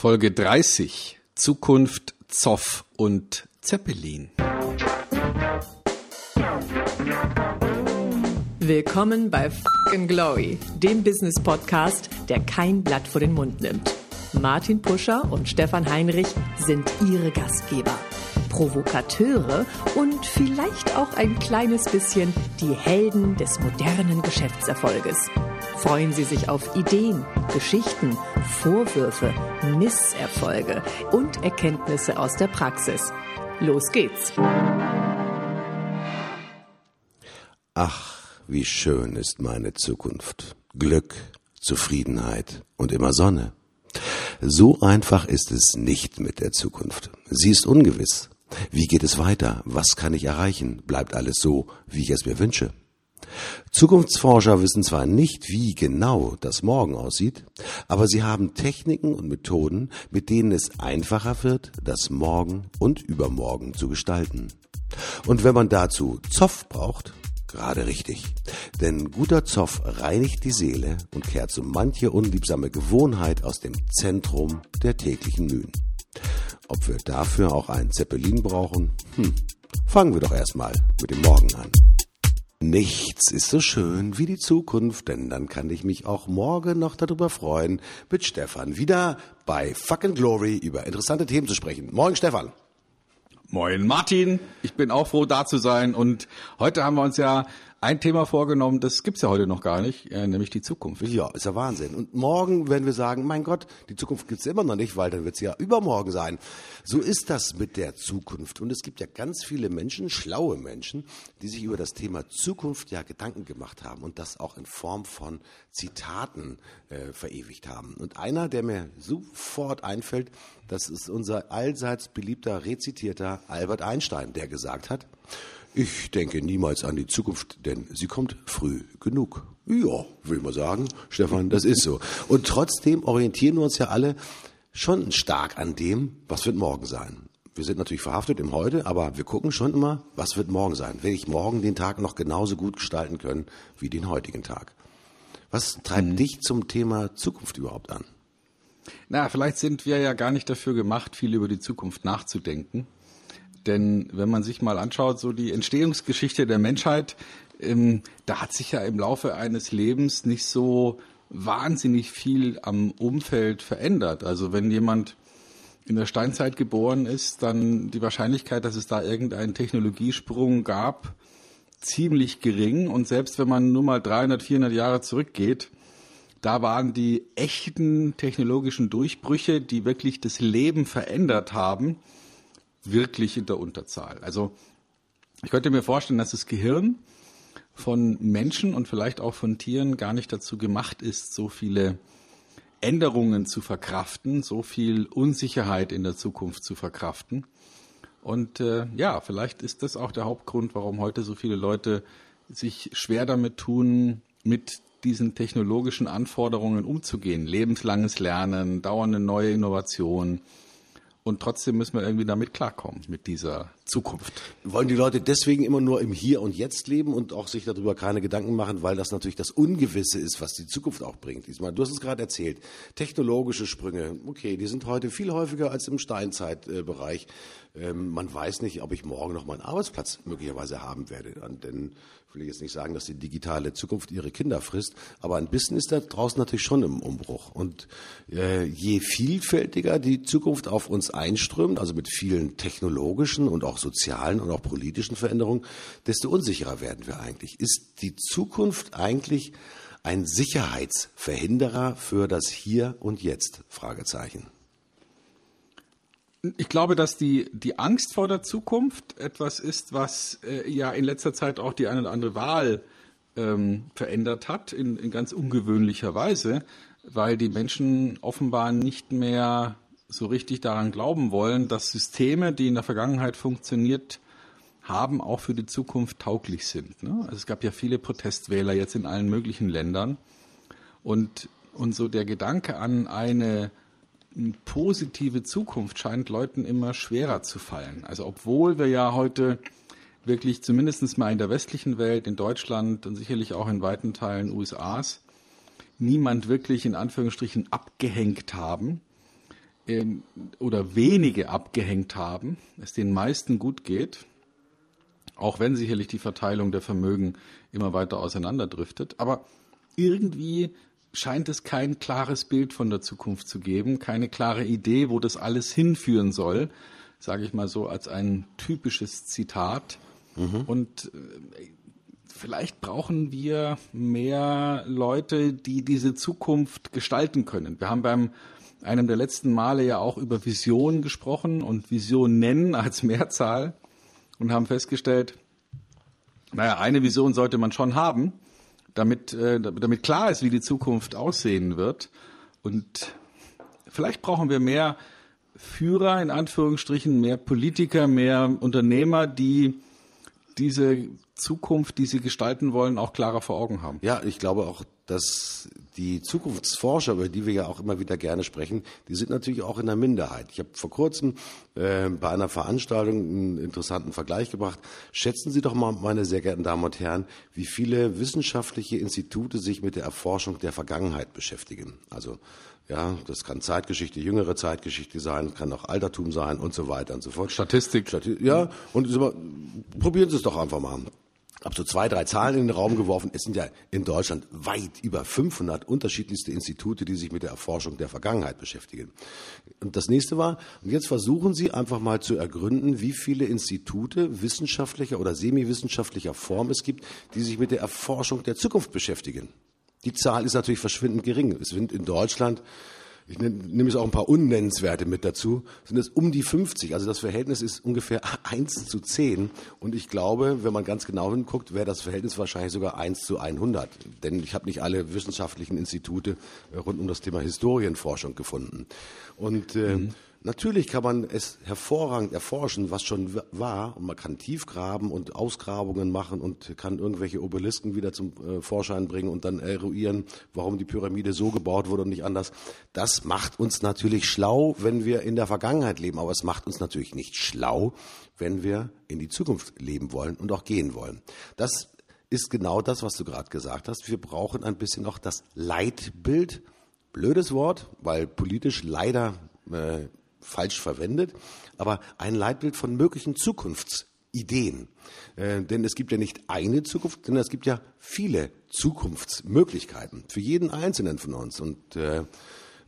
Folge 30 Zukunft, Zoff und Zeppelin. Willkommen bei Fucking Glory, dem Business Podcast, der kein Blatt vor den Mund nimmt. Martin Puscher und Stefan Heinrich sind ihre Gastgeber. Provokateure und vielleicht auch ein kleines bisschen die Helden des modernen Geschäftserfolges. Freuen Sie sich auf Ideen, Geschichten, Vorwürfe, Misserfolge und Erkenntnisse aus der Praxis. Los geht's! Ach, wie schön ist meine Zukunft. Glück, Zufriedenheit und immer Sonne. So einfach ist es nicht mit der Zukunft. Sie ist ungewiss. Wie geht es weiter? Was kann ich erreichen? Bleibt alles so, wie ich es mir wünsche? Zukunftsforscher wissen zwar nicht, wie genau das Morgen aussieht, aber sie haben Techniken und Methoden, mit denen es einfacher wird, das Morgen und Übermorgen zu gestalten. Und wenn man dazu Zoff braucht, gerade richtig. Denn guter Zoff reinigt die Seele und kehrt so manche unliebsame Gewohnheit aus dem Zentrum der täglichen Mühen. Ob wir dafür auch einen Zeppelin brauchen? Hm, fangen wir doch erstmal mit dem Morgen an. Nichts ist so schön wie die Zukunft, denn dann kann ich mich auch morgen noch darüber freuen, mit Stefan wieder bei Fucking Glory über interessante Themen zu sprechen. Moin Stefan. Moin Martin, ich bin auch froh da zu sein und heute haben wir uns ja ein Thema vorgenommen, das gibt's ja heute noch gar nicht, äh, nämlich die Zukunft. Ja, ist ja Wahnsinn. Und morgen werden wir sagen, mein Gott, die Zukunft gibt's immer noch nicht, weil dann wird's ja übermorgen sein. So ist das mit der Zukunft. Und es gibt ja ganz viele Menschen, schlaue Menschen, die sich über das Thema Zukunft ja Gedanken gemacht haben und das auch in Form von Zitaten äh, verewigt haben. Und einer, der mir sofort einfällt, das ist unser allseits beliebter, rezitierter Albert Einstein, der gesagt hat, ich denke niemals an die Zukunft, denn sie kommt früh genug. Ja, will mal sagen, Stefan, das ist so. Und trotzdem orientieren wir uns ja alle schon stark an dem, was wird morgen sein. Wir sind natürlich verhaftet im Heute, aber wir gucken schon immer, was wird morgen sein. Will ich morgen den Tag noch genauso gut gestalten können wie den heutigen Tag? Was treibt mhm. dich zum Thema Zukunft überhaupt an? Na, vielleicht sind wir ja gar nicht dafür gemacht, viel über die Zukunft nachzudenken. Denn wenn man sich mal anschaut, so die Entstehungsgeschichte der Menschheit, ähm, da hat sich ja im Laufe eines Lebens nicht so wahnsinnig viel am Umfeld verändert. Also wenn jemand in der Steinzeit geboren ist, dann die Wahrscheinlichkeit, dass es da irgendeinen Technologiesprung gab, ziemlich gering. Und selbst wenn man nur mal 300, 400 Jahre zurückgeht, da waren die echten technologischen Durchbrüche, die wirklich das Leben verändert haben, wirklich in der Unterzahl. Also ich könnte mir vorstellen, dass das Gehirn von Menschen und vielleicht auch von Tieren gar nicht dazu gemacht ist, so viele Änderungen zu verkraften, so viel Unsicherheit in der Zukunft zu verkraften. Und äh, ja, vielleicht ist das auch der Hauptgrund, warum heute so viele Leute sich schwer damit tun, mit diesen technologischen Anforderungen umzugehen. Lebenslanges Lernen, dauernde neue Innovationen, und trotzdem müssen wir irgendwie damit klarkommen, mit dieser Zukunft. Wollen die Leute deswegen immer nur im Hier und Jetzt leben und auch sich darüber keine Gedanken machen, weil das natürlich das Ungewisse ist, was die Zukunft auch bringt. Diesmal, du hast es gerade erzählt, technologische Sprünge, okay, die sind heute viel häufiger als im Steinzeitbereich. Ähm, man weiß nicht, ob ich morgen noch mal einen Arbeitsplatz möglicherweise haben werde. Denn will ich jetzt nicht sagen, dass die digitale Zukunft ihre Kinder frisst, aber ein bisschen ist da draußen natürlich schon im Umbruch. Und äh, je vielfältiger die Zukunft auf uns einströmt, also mit vielen technologischen und auch sozialen und auch politischen Veränderungen, desto unsicherer werden wir eigentlich. Ist die Zukunft eigentlich ein Sicherheitsverhinderer für das Hier und Jetzt? Fragezeichen. Ich glaube, dass die, die Angst vor der Zukunft etwas ist, was äh, ja in letzter Zeit auch die eine oder andere Wahl ähm, verändert hat, in, in ganz ungewöhnlicher Weise, weil die Menschen offenbar nicht mehr so richtig daran glauben wollen, dass Systeme, die in der Vergangenheit funktioniert haben, auch für die Zukunft tauglich sind. Ne? Also es gab ja viele Protestwähler jetzt in allen möglichen Ländern. Und, und so der Gedanke an eine positive Zukunft scheint Leuten immer schwerer zu fallen. Also obwohl wir ja heute wirklich zumindest mal in der westlichen Welt, in Deutschland und sicherlich auch in weiten Teilen USAs, niemand wirklich in Anführungsstrichen abgehängt haben, ähm, oder wenige abgehängt haben, es den meisten gut geht, auch wenn sicherlich die Verteilung der Vermögen immer weiter auseinanderdriftet. Aber irgendwie scheint es kein klares Bild von der Zukunft zu geben, keine klare Idee, wo das alles hinführen soll, sage ich mal so als ein typisches Zitat. Mhm. Und äh, vielleicht brauchen wir mehr Leute, die diese Zukunft gestalten können. Wir haben beim einem der letzten Male ja auch über Visionen gesprochen und Visionen als Mehrzahl und haben festgestellt, naja, eine Vision sollte man schon haben, damit, äh, damit klar ist, wie die Zukunft aussehen wird. Und vielleicht brauchen wir mehr Führer, in Anführungsstrichen, mehr Politiker, mehr Unternehmer, die diese Zukunft, die sie gestalten wollen, auch klarer vor Augen haben. Ja, ich glaube auch, dass die Zukunftsforscher, über die wir ja auch immer wieder gerne sprechen, die sind natürlich auch in der Minderheit. Ich habe vor kurzem äh, bei einer Veranstaltung einen interessanten Vergleich gebracht. Schätzen Sie doch mal, meine sehr geehrten Damen und Herren, wie viele wissenschaftliche Institute sich mit der Erforschung der Vergangenheit beschäftigen. Also ja, das kann Zeitgeschichte, jüngere Zeitgeschichte sein, kann auch Altertum sein und so weiter und so fort. Statistik. Stati ja, und probieren Sie es doch einfach mal habe so zwei, drei Zahlen in den Raum geworfen. Es sind ja in Deutschland weit über 500 unterschiedlichste Institute, die sich mit der Erforschung der Vergangenheit beschäftigen. Und das nächste war, und jetzt versuchen Sie einfach mal zu ergründen, wie viele Institute wissenschaftlicher oder semiwissenschaftlicher Form es gibt, die sich mit der Erforschung der Zukunft beschäftigen. Die Zahl ist natürlich verschwindend gering. Es sind in Deutschland ich nehme jetzt auch ein paar Unnennenswerte mit dazu, sind es um die 50. Also das Verhältnis ist ungefähr 1 zu 10. Und ich glaube, wenn man ganz genau hinguckt, wäre das Verhältnis wahrscheinlich sogar 1 zu 100. Denn ich habe nicht alle wissenschaftlichen Institute rund um das Thema Historienforschung gefunden. Und äh, mhm. Natürlich kann man es hervorragend erforschen, was schon war, und man kann tief graben und Ausgrabungen machen und kann irgendwelche Obelisken wieder zum äh, Vorschein bringen und dann eruieren, warum die Pyramide so gebaut wurde und nicht anders. Das macht uns natürlich schlau, wenn wir in der Vergangenheit leben, aber es macht uns natürlich nicht schlau, wenn wir in die Zukunft leben wollen und auch gehen wollen. Das ist genau das, was du gerade gesagt hast. Wir brauchen ein bisschen noch das Leitbild. Blödes Wort, weil politisch leider äh, falsch verwendet, aber ein Leitbild von möglichen Zukunftsideen. Äh, denn es gibt ja nicht eine Zukunft, sondern es gibt ja viele Zukunftsmöglichkeiten für jeden Einzelnen von uns. Und äh,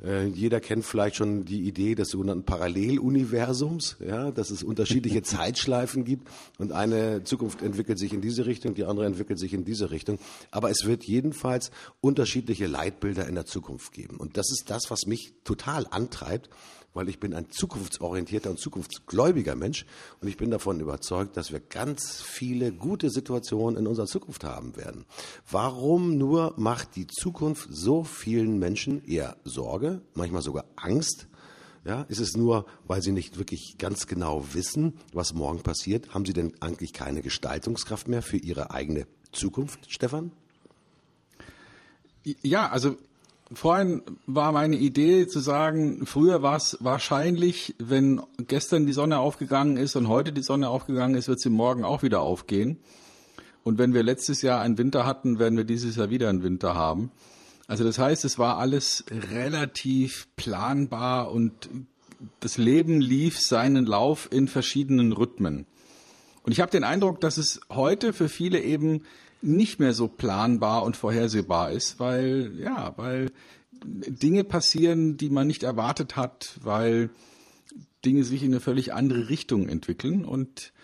äh, jeder kennt vielleicht schon die Idee des sogenannten Paralleluniversums, ja, dass es unterschiedliche Zeitschleifen gibt und eine Zukunft entwickelt sich in diese Richtung, die andere entwickelt sich in diese Richtung. Aber es wird jedenfalls unterschiedliche Leitbilder in der Zukunft geben. Und das ist das, was mich total antreibt, weil ich bin ein zukunftsorientierter und zukunftsgläubiger Mensch und ich bin davon überzeugt, dass wir ganz viele gute Situationen in unserer Zukunft haben werden. Warum nur macht die Zukunft so vielen Menschen eher Sorge, manchmal sogar Angst? Ja, ist es nur, weil sie nicht wirklich ganz genau wissen, was morgen passiert? Haben sie denn eigentlich keine Gestaltungskraft mehr für ihre eigene Zukunft, Stefan? Ja, also Vorhin war meine Idee zu sagen, früher war es wahrscheinlich, wenn gestern die Sonne aufgegangen ist und heute die Sonne aufgegangen ist, wird sie morgen auch wieder aufgehen. Und wenn wir letztes Jahr einen Winter hatten, werden wir dieses Jahr wieder einen Winter haben. Also das heißt, es war alles relativ planbar und das Leben lief seinen Lauf in verschiedenen Rhythmen. Und ich habe den Eindruck, dass es heute für viele eben nicht mehr so planbar und vorhersehbar ist, weil, ja, weil Dinge passieren, die man nicht erwartet hat, weil Dinge sich in eine völlig andere Richtung entwickeln und,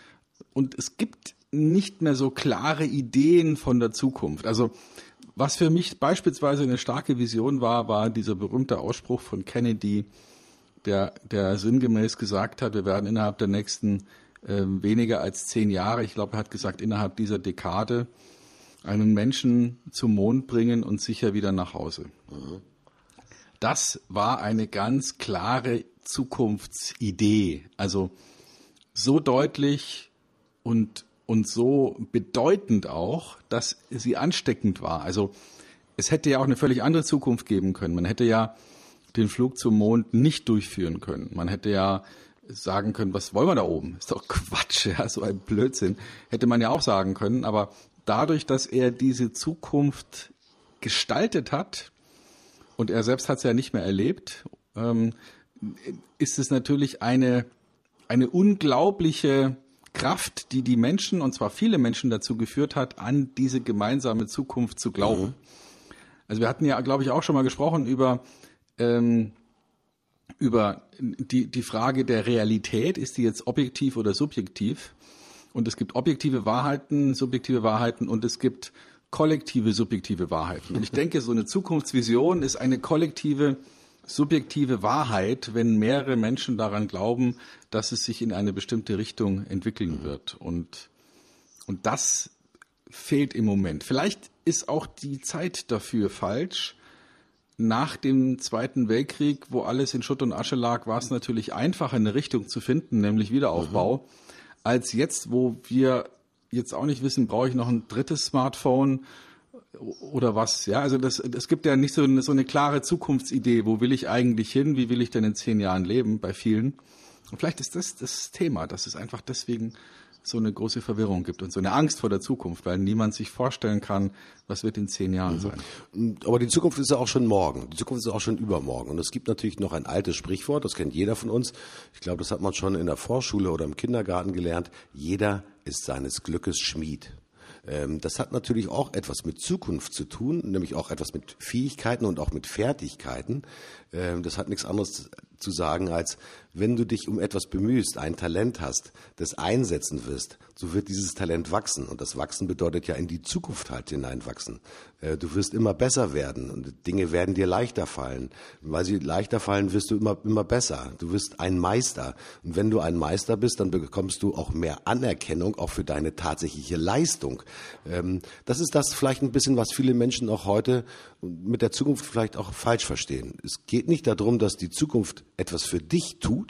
und es gibt nicht mehr so klare Ideen von der Zukunft. Also, was für mich beispielsweise eine starke Vision war, war dieser berühmte Ausspruch von Kennedy, der, der sinngemäß gesagt hat, wir werden innerhalb der nächsten äh, weniger als zehn Jahre, ich glaube, er hat gesagt, innerhalb dieser Dekade einen Menschen zum Mond bringen und sicher wieder nach Hause. Das war eine ganz klare Zukunftsidee. Also so deutlich und, und so bedeutend auch, dass sie ansteckend war. Also es hätte ja auch eine völlig andere Zukunft geben können. Man hätte ja den Flug zum Mond nicht durchführen können. Man hätte ja sagen können, was wollen wir da oben? Ist doch Quatsch, ja, so ein Blödsinn. Hätte man ja auch sagen können, aber dadurch, dass er diese Zukunft gestaltet hat, und er selbst hat es ja nicht mehr erlebt, ähm, ist es natürlich eine, eine unglaubliche Kraft, die die Menschen, und zwar viele Menschen dazu geführt hat, an diese gemeinsame Zukunft zu glauben. Mhm. Also wir hatten ja, glaube ich, auch schon mal gesprochen über, ähm, über die, die Frage der Realität. Ist die jetzt objektiv oder subjektiv? Und es gibt objektive Wahrheiten, subjektive Wahrheiten und es gibt kollektive subjektive Wahrheiten. Und ich denke, so eine Zukunftsvision ist eine kollektive subjektive Wahrheit, wenn mehrere Menschen daran glauben, dass es sich in eine bestimmte Richtung entwickeln wird. Und, und das fehlt im Moment. Vielleicht ist auch die Zeit dafür falsch. Nach dem Zweiten Weltkrieg, wo alles in Schutt und Asche lag, war es natürlich einfacher, eine Richtung zu finden, nämlich Wiederaufbau, mhm. als jetzt, wo wir jetzt auch nicht wissen, brauche ich noch ein drittes Smartphone oder was? Ja, also das, es gibt ja nicht so eine, so eine klare Zukunftsidee. Wo will ich eigentlich hin? Wie will ich denn in zehn Jahren leben? Bei vielen. Und vielleicht ist das das Thema, dass es einfach deswegen so eine große Verwirrung gibt und so eine Angst vor der Zukunft, weil niemand sich vorstellen kann, was wird in zehn Jahren mhm. sein. Aber die Zukunft ist ja auch schon morgen. Die Zukunft ist auch schon übermorgen. Und es gibt natürlich noch ein altes Sprichwort, das kennt jeder von uns. Ich glaube, das hat man schon in der Vorschule oder im Kindergarten gelernt. Jeder ist seines Glückes Schmied. Ähm, das hat natürlich auch etwas mit Zukunft zu tun, nämlich auch etwas mit Fähigkeiten und auch mit Fertigkeiten. Ähm, das hat nichts anderes zu sagen, als wenn du dich um etwas bemühst, ein Talent hast, das einsetzen wirst, so wird dieses Talent wachsen. Und das Wachsen bedeutet ja in die Zukunft halt hineinwachsen. Äh, du wirst immer besser werden und Dinge werden dir leichter fallen. Weil sie leichter fallen, wirst du immer, immer besser. Du wirst ein Meister. Und wenn du ein Meister bist, dann bekommst du auch mehr Anerkennung, auch für deine tatsächliche Leistung. Ähm, das ist das vielleicht ein bisschen, was viele Menschen auch heute mit der Zukunft vielleicht auch falsch verstehen. Es geht nicht darum, dass die Zukunft etwas für dich tut,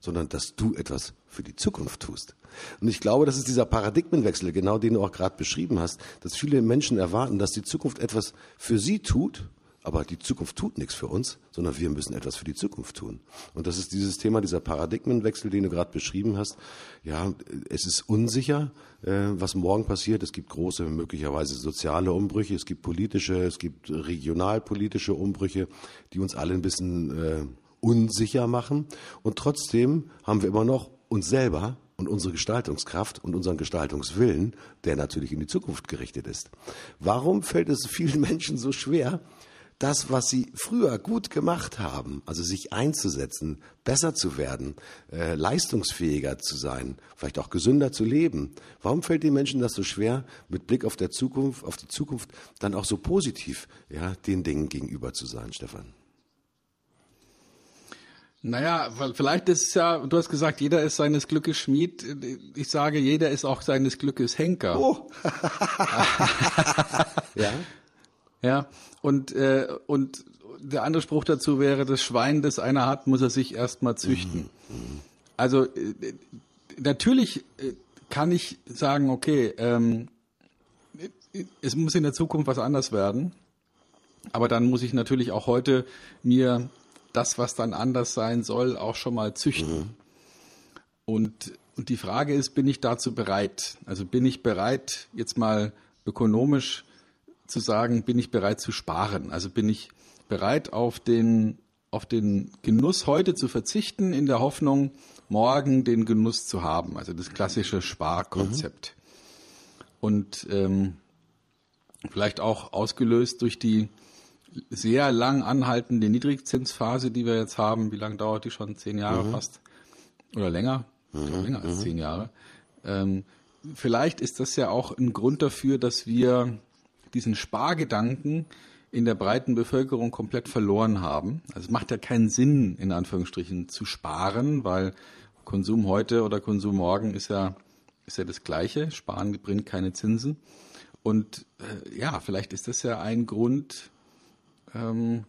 sondern dass du etwas für die Zukunft tust. Und ich glaube, das ist dieser Paradigmenwechsel, genau den du auch gerade beschrieben hast, dass viele Menschen erwarten, dass die Zukunft etwas für sie tut, aber die Zukunft tut nichts für uns, sondern wir müssen etwas für die Zukunft tun. Und das ist dieses Thema, dieser Paradigmenwechsel, den du gerade beschrieben hast. Ja, es ist unsicher, äh, was morgen passiert. Es gibt große, möglicherweise soziale Umbrüche, es gibt politische, es gibt regionalpolitische Umbrüche, die uns alle ein bisschen äh, unsicher machen. Und trotzdem haben wir immer noch uns selber und unsere Gestaltungskraft und unseren Gestaltungswillen, der natürlich in die Zukunft gerichtet ist. Warum fällt es vielen Menschen so schwer, das, was sie früher gut gemacht haben, also sich einzusetzen, besser zu werden, äh, leistungsfähiger zu sein, vielleicht auch gesünder zu leben. Warum fällt den Menschen das so schwer, mit Blick auf der Zukunft, auf die Zukunft, dann auch so positiv, ja, den Dingen gegenüber zu sein, Stefan? Naja, weil vielleicht ist es ja, du hast gesagt, jeder ist seines Glückes Schmied. Ich sage, jeder ist auch seines Glückes Henker. Oh. ja. Ja. Und, äh, und der andere Spruch dazu wäre, das Schwein, das einer hat, muss er sich erstmal züchten. Mhm. Also äh, natürlich äh, kann ich sagen, okay, ähm, es muss in der Zukunft was anders werden. Aber dann muss ich natürlich auch heute mir das, was dann anders sein soll, auch schon mal züchten. Mhm. Und, und die Frage ist, bin ich dazu bereit? Also bin ich bereit, jetzt mal ökonomisch zu sagen, bin ich bereit zu sparen? Also bin ich bereit, auf den, auf den Genuss heute zu verzichten, in der Hoffnung, morgen den Genuss zu haben? Also das klassische Sparkonzept. Mhm. Und ähm, vielleicht auch ausgelöst durch die sehr lang anhaltende Niedrigzinsphase, die wir jetzt haben. Wie lange dauert die schon? Zehn Jahre mhm. fast? Oder länger? Mhm. Länger als mhm. zehn Jahre. Ähm, vielleicht ist das ja auch ein Grund dafür, dass wir diesen Spargedanken in der breiten Bevölkerung komplett verloren haben. Also es macht ja keinen Sinn, in Anführungsstrichen, zu sparen, weil Konsum heute oder Konsum morgen ist ja, ist ja das Gleiche. Sparen bringt keine Zinsen. Und äh, ja, vielleicht ist das ja ein Grund, ähm,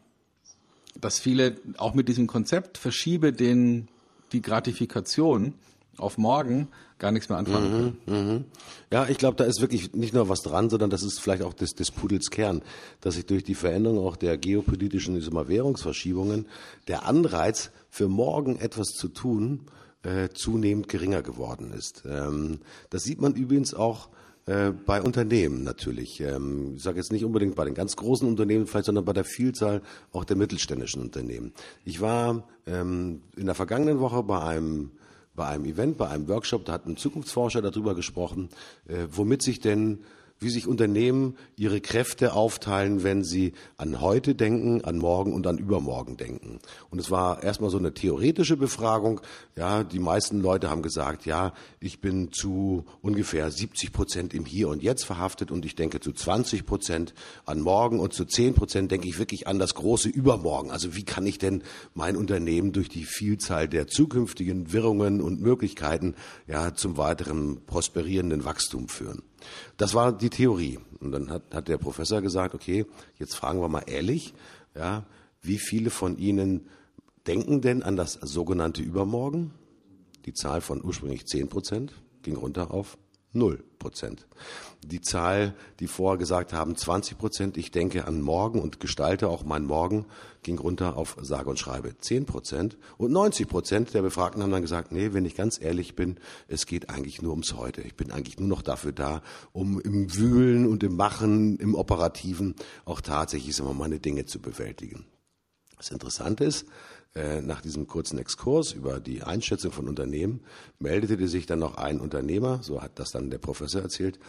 dass viele auch mit diesem Konzept verschiebe den die Gratifikation auf morgen gar nichts mehr anfangen können. Mhm, mh. Ja, ich glaube, da ist wirklich nicht nur was dran, sondern das ist vielleicht auch des, des Pudels Kern, dass sich durch die Veränderung auch der geopolitischen ich mal, Währungsverschiebungen der Anreiz für morgen etwas zu tun äh, zunehmend geringer geworden ist. Ähm, das sieht man übrigens auch Äh, bei Unternehmen natürlich. Ähm, ich sage jetzt nicht unbedingt bei den ganz großen Unternehmen, vielleicht, sondern bei der Vielzahl auch der mittelständischen Unternehmen. Ich war ähm, in der vergangenen Woche bei einem bei einem Event, bei einem Workshop, da hat ein Zukunftsforscher darüber gesprochen, äh, womit sich denn wie sich Unternehmen ihre Kräfte aufteilen, wenn sie an heute denken, an morgen und an übermorgen denken. Und es war erstmal so eine theoretische Befragung. Ja, die meisten Leute haben gesagt, ja, ich bin zu ungefähr 70 Prozent im Hier und Jetzt verhaftet und ich denke zu 20 Prozent an morgen und zu 10 Prozent denke ich wirklich an das große Übermorgen. Also wie kann ich denn mein Unternehmen durch die Vielzahl der zukünftigen Wirrungen und Möglichkeiten ja zum weiteren prosperierenden Wachstum führen? Das war die Theorie. Und dann hat, hat der Professor gesagt, okay, jetzt fragen wir mal ehrlich, ja, wie viele von Ihnen denken denn an das sogenannte Übermorgen? Die Zahl von ursprünglich 10 Prozent ging runter auf Null Prozent. Die Zahl, die vorher gesagt haben, 20 Prozent, ich denke an morgen und gestalte auch mein Morgen, ging runter auf sage und schreibe 10 Prozent. Und 90 Prozent der Befragten haben dann gesagt, nee, wenn ich ganz ehrlich bin, es geht eigentlich nur ums Heute. Ich bin eigentlich nur noch dafür da, um im Wühlen und im Machen, im Operativen auch tatsächlich immer meine Dinge zu bewältigen. Das Interessante ist, äh, nach diesem kurzen Exkurs über die Einschätzung von Unternehmen meldete sich dann noch ein Unternehmer, so hat das dann der Professor erzählt,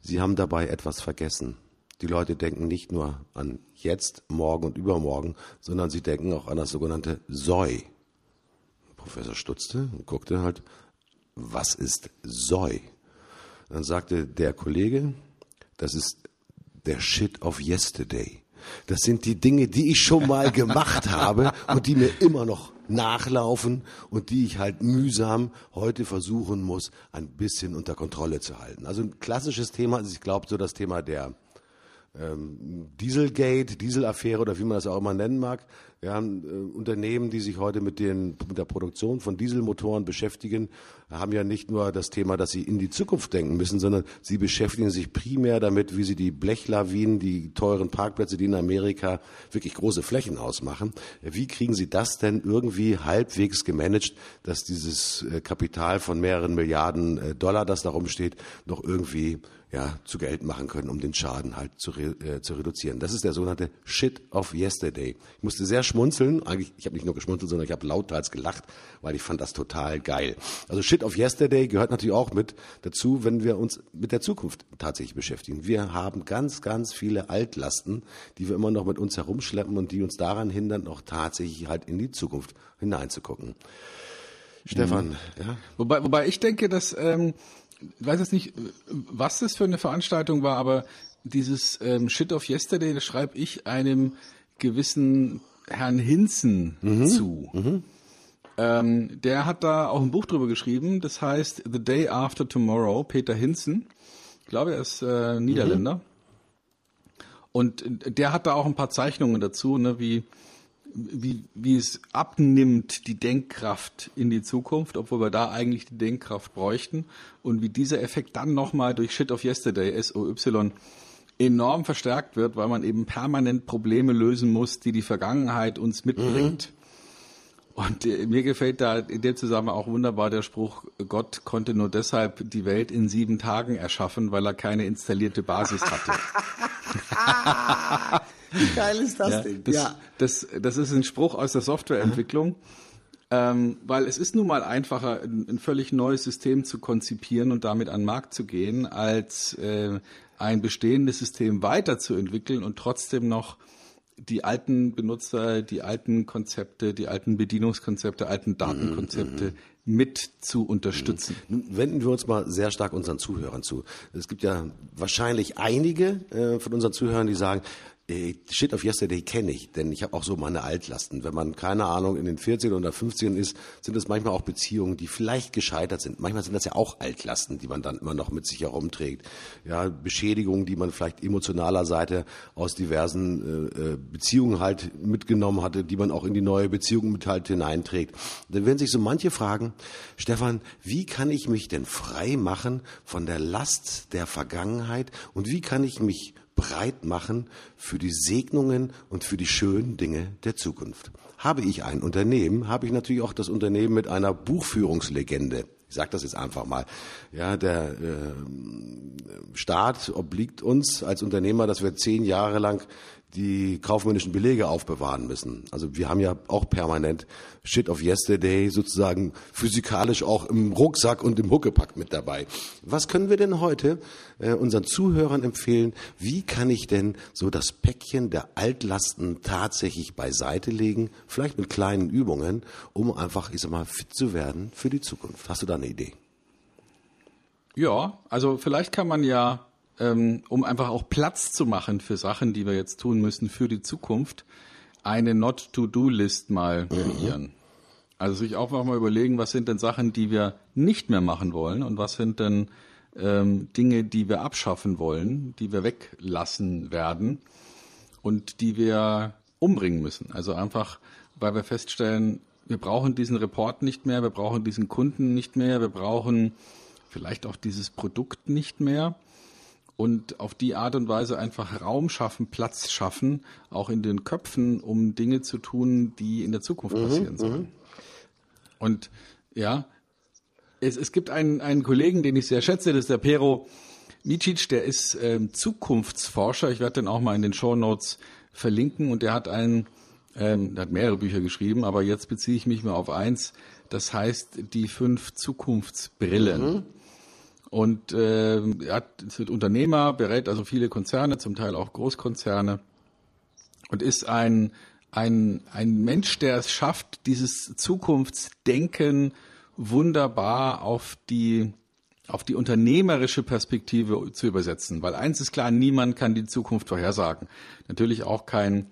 sie haben dabei etwas vergessen. Die Leute denken nicht nur an jetzt, morgen und übermorgen, sondern sie denken auch an das sogenannte Soi. Professor stutzte und guckte halt, was ist Soi? Dann sagte der Kollege, das ist der Shit of Yesterday. Das sind die Dinge, die ich schon mal gemacht habe und die mir immer noch nachlaufen und die ich halt mühsam heute versuchen muss, ein bisschen unter Kontrolle zu halten. Also ein klassisches Thema ist, ich glaube, so das Thema der Dieselgate, Dieselaffäre oder wie man das auch immer nennen mag. Ja, äh, Unternehmen, die sich heute mit, den, mit der Produktion von Dieselmotoren beschäftigen, haben ja nicht nur das Thema, dass sie in die Zukunft denken müssen, sondern sie beschäftigen sich primär damit, wie sie die Blechlawinen, die teuren Parkplätze, die in Amerika wirklich große Flächen ausmachen, wie kriegen sie das denn irgendwie halbwegs gemanagt, dass dieses äh, Kapital von mehreren Milliarden äh, Dollar, das darum steht, noch irgendwie ja, zu Geld machen können, um den Schaden halt zu, re, äh, zu reduzieren. Das ist der sogenannte Shit of Yesterday. Ich musste sehr schmunzeln, eigentlich, ich habe nicht nur geschmunzelt, sondern ich habe lauthals gelacht, weil ich fand das total geil. Also Shit of Yesterday gehört natürlich auch mit dazu, wenn wir uns mit der Zukunft tatsächlich beschäftigen. Wir haben ganz, ganz viele Altlasten, die wir immer noch mit uns herumschleppen und die uns daran hindern, noch tatsächlich halt in die Zukunft hineinzugucken. Stefan, mhm. ja? Wobei, wobei ich denke, dass ähm, weiß jetzt nicht, was das für eine Veranstaltung war, aber dieses ähm, Shit of Yesterday, das schreibe ich einem gewissen Herrn Hinzen mhm. zu. Mhm. Ähm, der hat da auch ein Buch drüber geschrieben, das heißt The Day After Tomorrow, Peter Hinzen. Ich glaube, er ist äh, Niederländer. Mhm. Und der hat da auch ein paar Zeichnungen dazu, ne, wie wie, wie es abnimmt, die Denkkraft in die Zukunft, obwohl wir da eigentlich die Denkkraft bräuchten und wie dieser Effekt dann nochmal durch Shit of Yesterday, SOY, enorm verstärkt wird, weil man eben permanent Probleme lösen muss, die die Vergangenheit uns mitbringt. Mhm. Und äh, mir gefällt da in dem Zusammenhang auch wunderbar der Spruch, Gott konnte nur deshalb die Welt in sieben Tagen erschaffen, weil er keine installierte Basis hatte. Wie geil ist das ja, denn? Das, ja. das, das ist ein Spruch aus der Softwareentwicklung. Ähm, weil es ist nun mal einfacher, ein, ein, völlig neues System zu konzipieren und damit an den Markt zu gehen, als äh, ein bestehendes System weiterzuentwickeln und trotzdem noch die alten Benutzer, die alten Konzepte, die alten Bedienungskonzepte, alten Datenkonzepte mhm, mhm. mit zu unterstützen. Nun wenden wir uns mal sehr stark unseren Zuhörern zu. Es gibt ja wahrscheinlich einige äh, von unseren Zuhörern, die sagen, Shit of Yesterday kenne ich, denn ich habe auch so meine Altlasten. Wenn man, keine Ahnung, in den 40 oder 50ern ist, sind es manchmal auch Beziehungen, die vielleicht gescheitert sind. Manchmal sind das ja auch Altlasten, die man dann immer noch mit sich herumträgt. Ja, Beschädigungen, die man vielleicht emotionaler Seite aus diversen äh, äh, Beziehungen halt mitgenommen hatte, die man auch in die neue Beziehung mit halt hineinträgt. Dann werden sich so manche fragen, Stefan, wie kann ich mich denn frei machen von der Last der Vergangenheit und wie kann ich mich breit machen für die Segnungen und für die schönen Dinge der Zukunft. Habe ich ein Unternehmen, habe ich natürlich auch das Unternehmen mit einer Buchführungslegende Ich sage das jetzt einfach mal. Ja, der äh, Staat obliegt uns als Unternehmer, dass wir zehn Jahre lang die kaufmännischen Belege aufbewahren müssen. Also wir haben ja auch permanent Shit of Yesterday sozusagen physikalisch auch im Rucksack und im Huckepack mit dabei. Was können wir denn heute äh, unseren Zuhörern empfehlen? Wie kann ich denn so das Päckchen der Altlasten tatsächlich beiseite legen? Vielleicht mit kleinen Übungen, um einfach, ich sag mal, fit zu werden für die Zukunft. Hast du da eine Idee? Ja, also vielleicht kann man ja ähm, um einfach auch Platz zu machen für Sachen, die wir jetzt tun müssen für die Zukunft, eine Not-to-Do-List mal kreieren. Mhm. Also sich auch mal überlegen, was sind denn Sachen, die wir nicht mehr machen wollen und was sind denn ähm, Dinge, die wir abschaffen wollen, die wir weglassen werden und die wir umbringen müssen. Also einfach, weil wir feststellen, wir brauchen diesen Report nicht mehr, wir brauchen diesen Kunden nicht mehr, wir brauchen vielleicht auch dieses Produkt nicht mehr und auf die Art und Weise einfach Raum schaffen, Platz schaffen, auch in den Köpfen, um Dinge zu tun, die in der Zukunft mhm, passieren sollen. Mhm. Und ja, es, es gibt einen, einen Kollegen, den ich sehr schätze, das ist der Pero Micic, der ist ähm, Zukunftsforscher. Ich werde den auch mal in den Show Notes verlinken und der hat einen, ähm, der hat mehrere Bücher geschrieben, aber jetzt beziehe ich mich mal auf eins. Das heißt die fünf Zukunftsbrillen. Mhm. Und äh, er hat, ist Unternehmer, berät also viele Konzerne, zum Teil auch Großkonzerne und ist ein, ein, ein Mensch, der es schafft, dieses Zukunftsdenken wunderbar auf die, auf die unternehmerische Perspektive zu übersetzen. Weil eins ist klar, niemand kann die Zukunft vorhersagen. Natürlich auch kein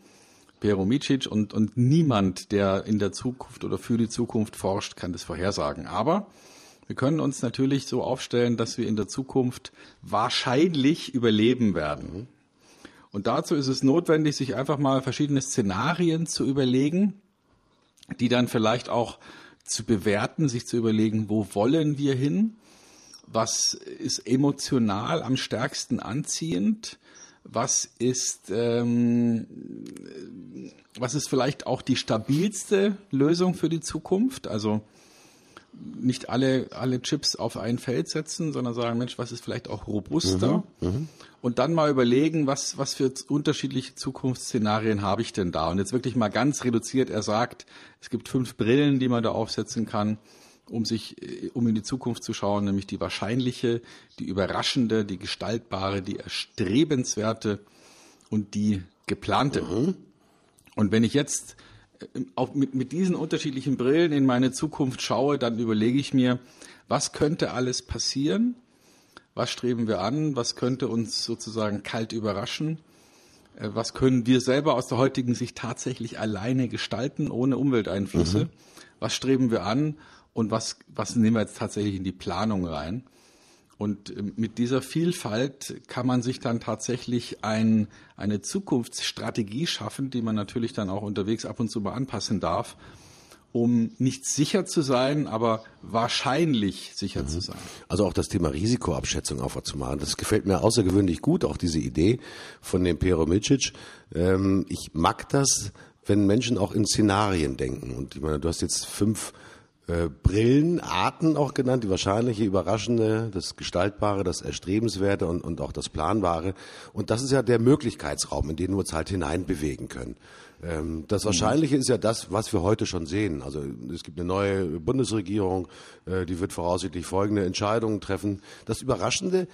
Pero Micic und, und niemand, der in der Zukunft oder für die Zukunft forscht, kann das vorhersagen. Aber wir können uns natürlich so aufstellen, dass wir in der Zukunft wahrscheinlich überleben werden. Und dazu ist es notwendig, sich einfach mal verschiedene Szenarien zu überlegen, die dann vielleicht auch zu bewerten, sich zu überlegen, wo wollen wir hin? Was ist emotional am stärksten anziehend? Was ist, ähm, was ist vielleicht auch die stabilste Lösung für die Zukunft? Also nicht alle, alle Chips auf ein Feld setzen, sondern sagen, Mensch, was ist vielleicht auch robuster? Mhm, mhm, und dann mal überlegen, was, was für unterschiedliche Zukunftsszenarien habe ich denn da? Und jetzt wirklich mal ganz reduziert, er sagt, es gibt fünf Brillen, die man da aufsetzen kann, um sich, um in die Zukunft zu schauen, nämlich die wahrscheinliche, die überraschende, die gestaltbare, die erstrebenswerte und die geplante. Mhm. Und wenn ich jetzt auch mit, mit diesen unterschiedlichen Brillen in meine Zukunft schaue, dann überlege ich mir, was könnte alles passieren? Was streben wir an? Was könnte uns sozusagen kalt überraschen? Äh, was können wir selber aus der heutigen Sicht tatsächlich alleine gestalten, ohne Umwelteinflüsse? Mhm. Was streben wir an? Und was, was nehmen wir jetzt tatsächlich in die Planung rein? Und ähm, mit dieser Vielfalt kann man sich dann tatsächlich ein, eine Zukunftsstrategie schaffen, die man natürlich dann auch unterwegs ab und zu mal anpassen darf, um nicht sicher zu sein, aber wahrscheinlich sicher mhm. zu sein. Also auch das Thema Risikoabschätzung aufzumachen, das gefällt mir außergewöhnlich gut, auch diese Idee von dem Pero Micic. Ähm, ich mag das, wenn Menschen auch in Szenarien denken. Und ich meine, du hast jetzt fünf äh, Brillenarten auch genannt, die wahrscheinliche, überraschende, das Gestaltbare, das Erstrebenswerte und, und auch das Planbare. Und das ist ja der Möglichkeitsraum, in den wir uns halt hineinbewegen können. Ähm, das Wahrscheinliche ist ja das, was wir heute schon sehen. Also es gibt eine neue Bundesregierung, äh, die wird voraussichtlich folgende Entscheidungen treffen. Das Überraschende,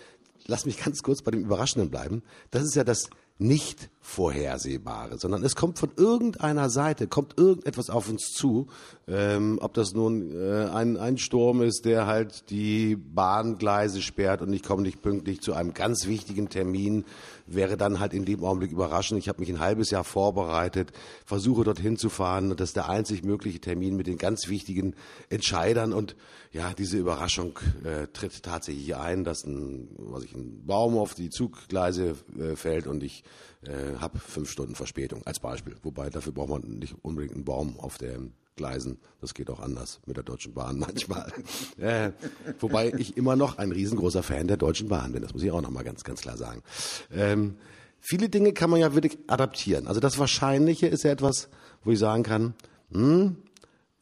lass mich ganz kurz bei dem Überraschenden bleiben, das ist ja das nicht Vorhersehbare, sondern es kommt von irgendeiner Seite, kommt irgendetwas auf uns zu, ähm, ob das nun äh, ein, ein Sturm ist, der halt die Bahngleise sperrt und ich komme nicht pünktlich zu einem ganz wichtigen Termin, wäre dann halt in dem Augenblick überraschend. Ich habe mich ein halbes Jahr vorbereitet, versuche dorthin zu fahren und das ist der einzig mögliche Termin mit den ganz wichtigen Entscheidern und ja, diese Überraschung äh, tritt tatsächlich ein, dass ein, was ich, ein Baum auf die Zuggleise äh, fällt und ich äh, habe fünf Stunden Verspätung als Beispiel. Wobei dafür braucht man nicht unbedingt einen Baum auf den Gleisen. Das geht auch anders mit der Deutschen Bahn manchmal. äh, wobei ich immer noch ein riesengroßer Fan der Deutschen Bahn bin. Das muss ich auch noch mal ganz, ganz klar sagen. Ähm, viele Dinge kann man ja wirklich adaptieren. Also das Wahrscheinliche ist ja etwas, wo ich sagen kann, hm,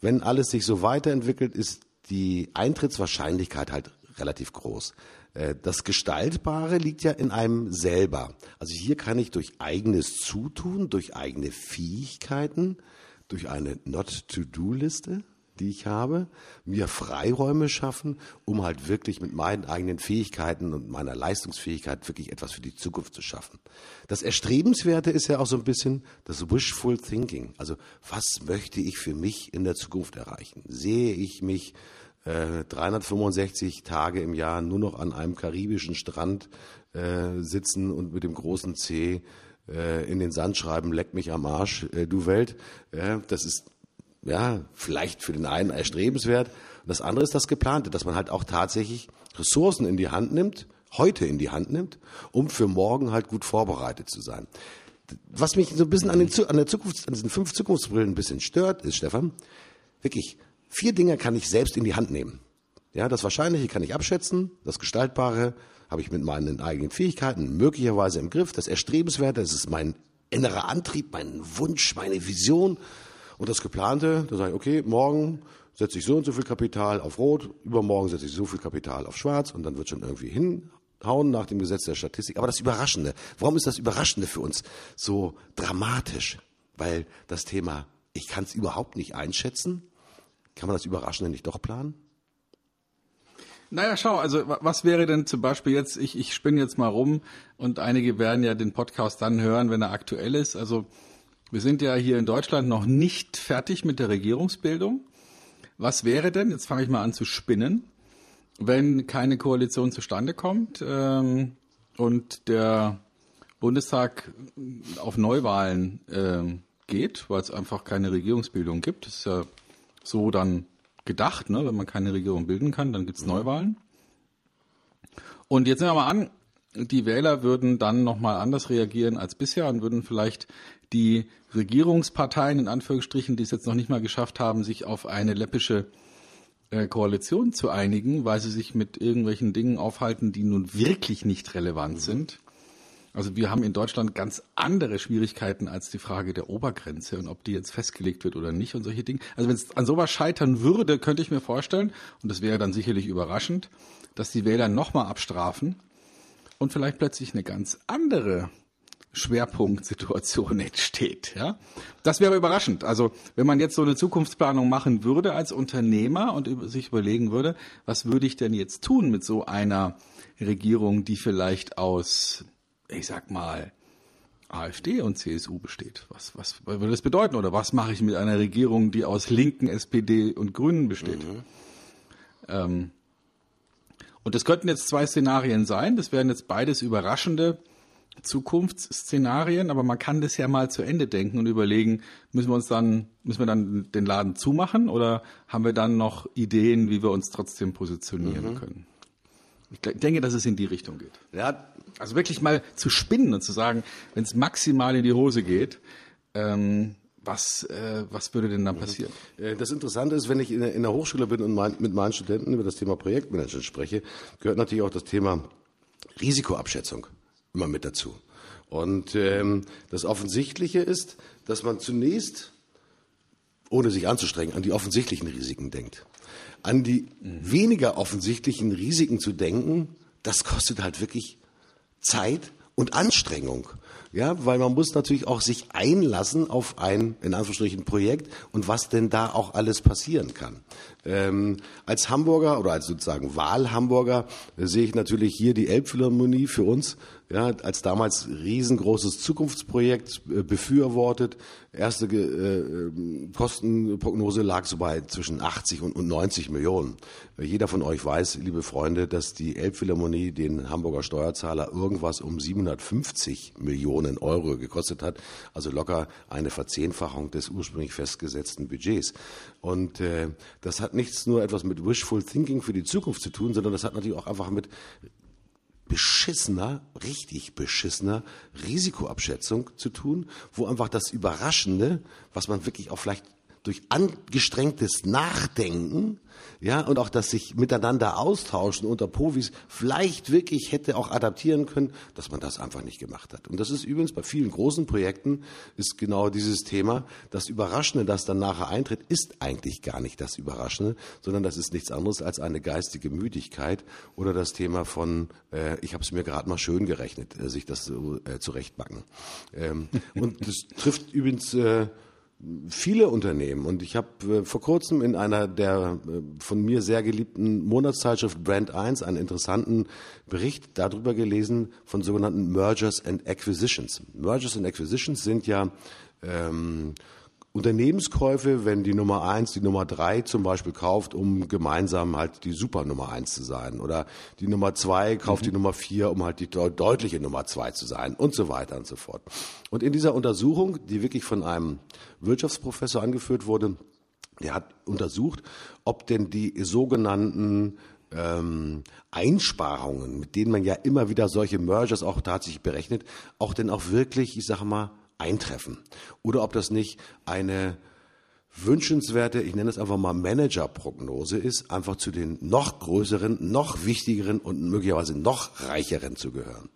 wenn alles sich so weiterentwickelt, ist die Eintrittswahrscheinlichkeit halt relativ groß. Äh, das Gestaltbare liegt ja in einem selber. Also hier kann ich durch eigenes Zutun, durch eigene Fähigkeiten, durch eine Not-to-Do-Liste, die ich habe, mir Freiräume schaffen, um halt wirklich mit meinen eigenen Fähigkeiten und meiner Leistungsfähigkeit wirklich etwas für die Zukunft zu schaffen. Das Erstrebenswerte ist ja auch so ein bisschen das Wishful Thinking. Also was möchte ich für mich in der Zukunft erreichen? Sehe ich mich äh, 365 Tage im Jahr nur noch an einem karibischen Strand äh, sitzen und mit dem großen C äh, in den Sand schreiben, leck mich am Arsch, äh, du Welt. Ja, das ist ja vielleicht für den einen erstrebenswert. Und das andere ist das Geplante, dass man halt auch tatsächlich Ressourcen in die Hand nimmt, heute in die Hand nimmt, um für morgen halt gut vorbereitet zu sein. Was mich so ein bisschen an, den, an der Zukunft, an diesen fünf Zukunftsbrillen ein bisschen stört, ist, Stefan, wirklich, Vier Dinge kann ich selbst in die Hand nehmen. Ja, das Wahrscheinliche kann ich abschätzen, das Gestaltbare habe ich mit meinen eigenen Fähigkeiten möglicherweise im Griff, das Erstrebenswerte, das ist mein innerer Antrieb, mein Wunsch, meine Vision und das Geplante, da sage ich, okay, morgen setze ich so und so viel Kapital auf Rot, übermorgen setze ich so viel Kapital auf Schwarz und dann wird schon irgendwie hinhauen nach dem Gesetz der Statistik. Aber das Überraschende, warum ist das Überraschende für uns so dramatisch? Weil das Thema, ich kann es überhaupt nicht einschätzen, kann man das Überraschende nicht doch planen? Naja, schau, also was wäre denn zum Beispiel jetzt, ich, ich spinne jetzt mal rum und einige werden ja den Podcast dann hören, wenn er aktuell ist. Also wir sind ja hier in Deutschland noch nicht fertig mit der Regierungsbildung. Was wäre denn, jetzt fange ich mal an zu spinnen, wenn keine Koalition zustande kommt ähm, und der Bundestag auf Neuwahlen ähm, geht, weil es einfach keine Regierungsbildung gibt. Das ist ja so dann gedacht, ne? wenn man keine Regierung bilden kann, dann gibt's Neuwahlen. Und jetzt nehmen wir mal an, die Wähler würden dann nochmal anders reagieren als bisher und würden vielleicht die Regierungsparteien, in Anführungsstrichen, die es jetzt noch nicht mal geschafft haben, sich auf eine läppische äh, Koalition zu einigen, weil sie sich mit irgendwelchen Dingen aufhalten, die nun wirklich nicht relevant sind, also wir haben in Deutschland ganz andere Schwierigkeiten als die Frage der Obergrenze und ob die jetzt festgelegt wird oder nicht und solche Dinge. Also wenn es an sowas scheitern würde, könnte ich mir vorstellen, und das wäre dann sicherlich überraschend, dass die Wähler nochmal abstrafen und vielleicht plötzlich eine ganz andere Schwerpunktsituation entsteht. Ja, das wäre überraschend. Also wenn man jetzt so eine Zukunftsplanung machen würde als Unternehmer und sich überlegen würde, was würde ich denn jetzt tun mit so einer Regierung, die vielleicht aus ich sag mal, AfD und CSU besteht. Was, was würde das bedeuten? Oder was mache ich mit einer Regierung, die aus Linken, SPD und Grünen besteht? Mhm. Ähm, und das könnten jetzt zwei Szenarien sein. Das wären jetzt beides überraschende Zukunftsszenarien, aber man kann das ja mal zu Ende denken und überlegen, müssen wir uns dann, müssen wir dann den Laden zumachen oder haben wir dann noch Ideen, wie wir uns trotzdem positionieren mhm. können? Ich denke, dass es in die Richtung geht. Ja, also wirklich mal zu spinnen und zu sagen, wenn es maximal in die Hose geht, ähm, was, äh, was würde denn dann passieren? Äh, das Interessante ist, wenn ich in der, in der Hochschule bin und mein, mit meinen Studenten über das Thema Projektmanagement spreche, gehört natürlich auch das Thema Risikoabschätzung immer mit dazu. Und ähm, das Offensichtliche ist, dass man zunächst, ohne sich anzustrengen, an die offensichtlichen Risiken denkt. An die mhm. weniger offensichtlichen Risiken zu denken, das kostet halt wirklich Zeit und Anstrengung. Ja, weil man muss natürlich auch sich einlassen auf ein, in Anführungsstrichen, Projekt und was denn da auch alles passieren kann. Ähm, als Hamburger oder als sozusagen Wahlhamburger äh, sehe ich natürlich hier die Elbphilharmonie für uns ja, als damals riesengroßes Zukunftsprojekt äh, befürwortet. Erste äh, Kostenprognose lag so bei zwischen 80 und, und 90 Millionen. Jeder von euch weiß, liebe Freunde, dass die Elbphilharmonie den Hamburger Steuerzahler irgendwas um 750 Millionen Euro gekostet hat. Also locker eine Verzehnfachung des ursprünglich festgesetzten Budgets. Und äh, das hat nichts nur etwas mit Wishful Thinking für die Zukunft zu tun, sondern das hat natürlich auch einfach mit beschissener, richtig beschissener Risikoabschätzung zu tun, wo einfach das Überraschende, was man wirklich auch vielleicht durch angestrengtes Nachdenken ja, und auch das sich miteinander austauschen unter Profis vielleicht wirklich hätte auch adaptieren können, dass man das einfach nicht gemacht hat. Und das ist übrigens bei vielen großen Projekten ist genau dieses Thema. Das Überraschende, das dann nachher eintritt, ist eigentlich gar nicht das Überraschende, sondern das ist nichts anderes als eine geistige Müdigkeit oder das Thema von, äh, ich habe es mir gerade mal schön gerechnet, äh, sich das so äh, zurechtbacken. Ähm, und das trifft übrigens äh, viele Unternehmen. Und ich habe äh, vor kurzem in einer der äh, von mir sehr geliebten Monatszeitschrift Brand 1 einen interessanten Bericht darüber gelesen von sogenannten Mergers and Acquisitions. Mergers and Acquisitions sind ja ähm, Unternehmenskäufe, wenn die Nummer eins, die Nummer drei zum Beispiel kauft, um gemeinsam halt die Super Nummer eins zu sein. Oder die Nummer zwei kauft mhm. die Nummer vier, um halt die deutliche Nummer zwei zu sein und so weiter und so fort. Und in dieser Untersuchung, die wirklich von einem Wirtschaftsprofessor angeführt wurde, der hat untersucht, ob denn die sogenannten ähm, Einsparungen, mit denen man ja immer wieder solche Mergers auch tatsächlich berechnet, auch denn auch wirklich, ich sage mal, eintreffen. Oder ob das nicht eine wünschenswerte, ich nenne es einfach mal Managerprognose ist, einfach zu den noch größeren, noch wichtigeren und möglicherweise noch reicheren zu gehören.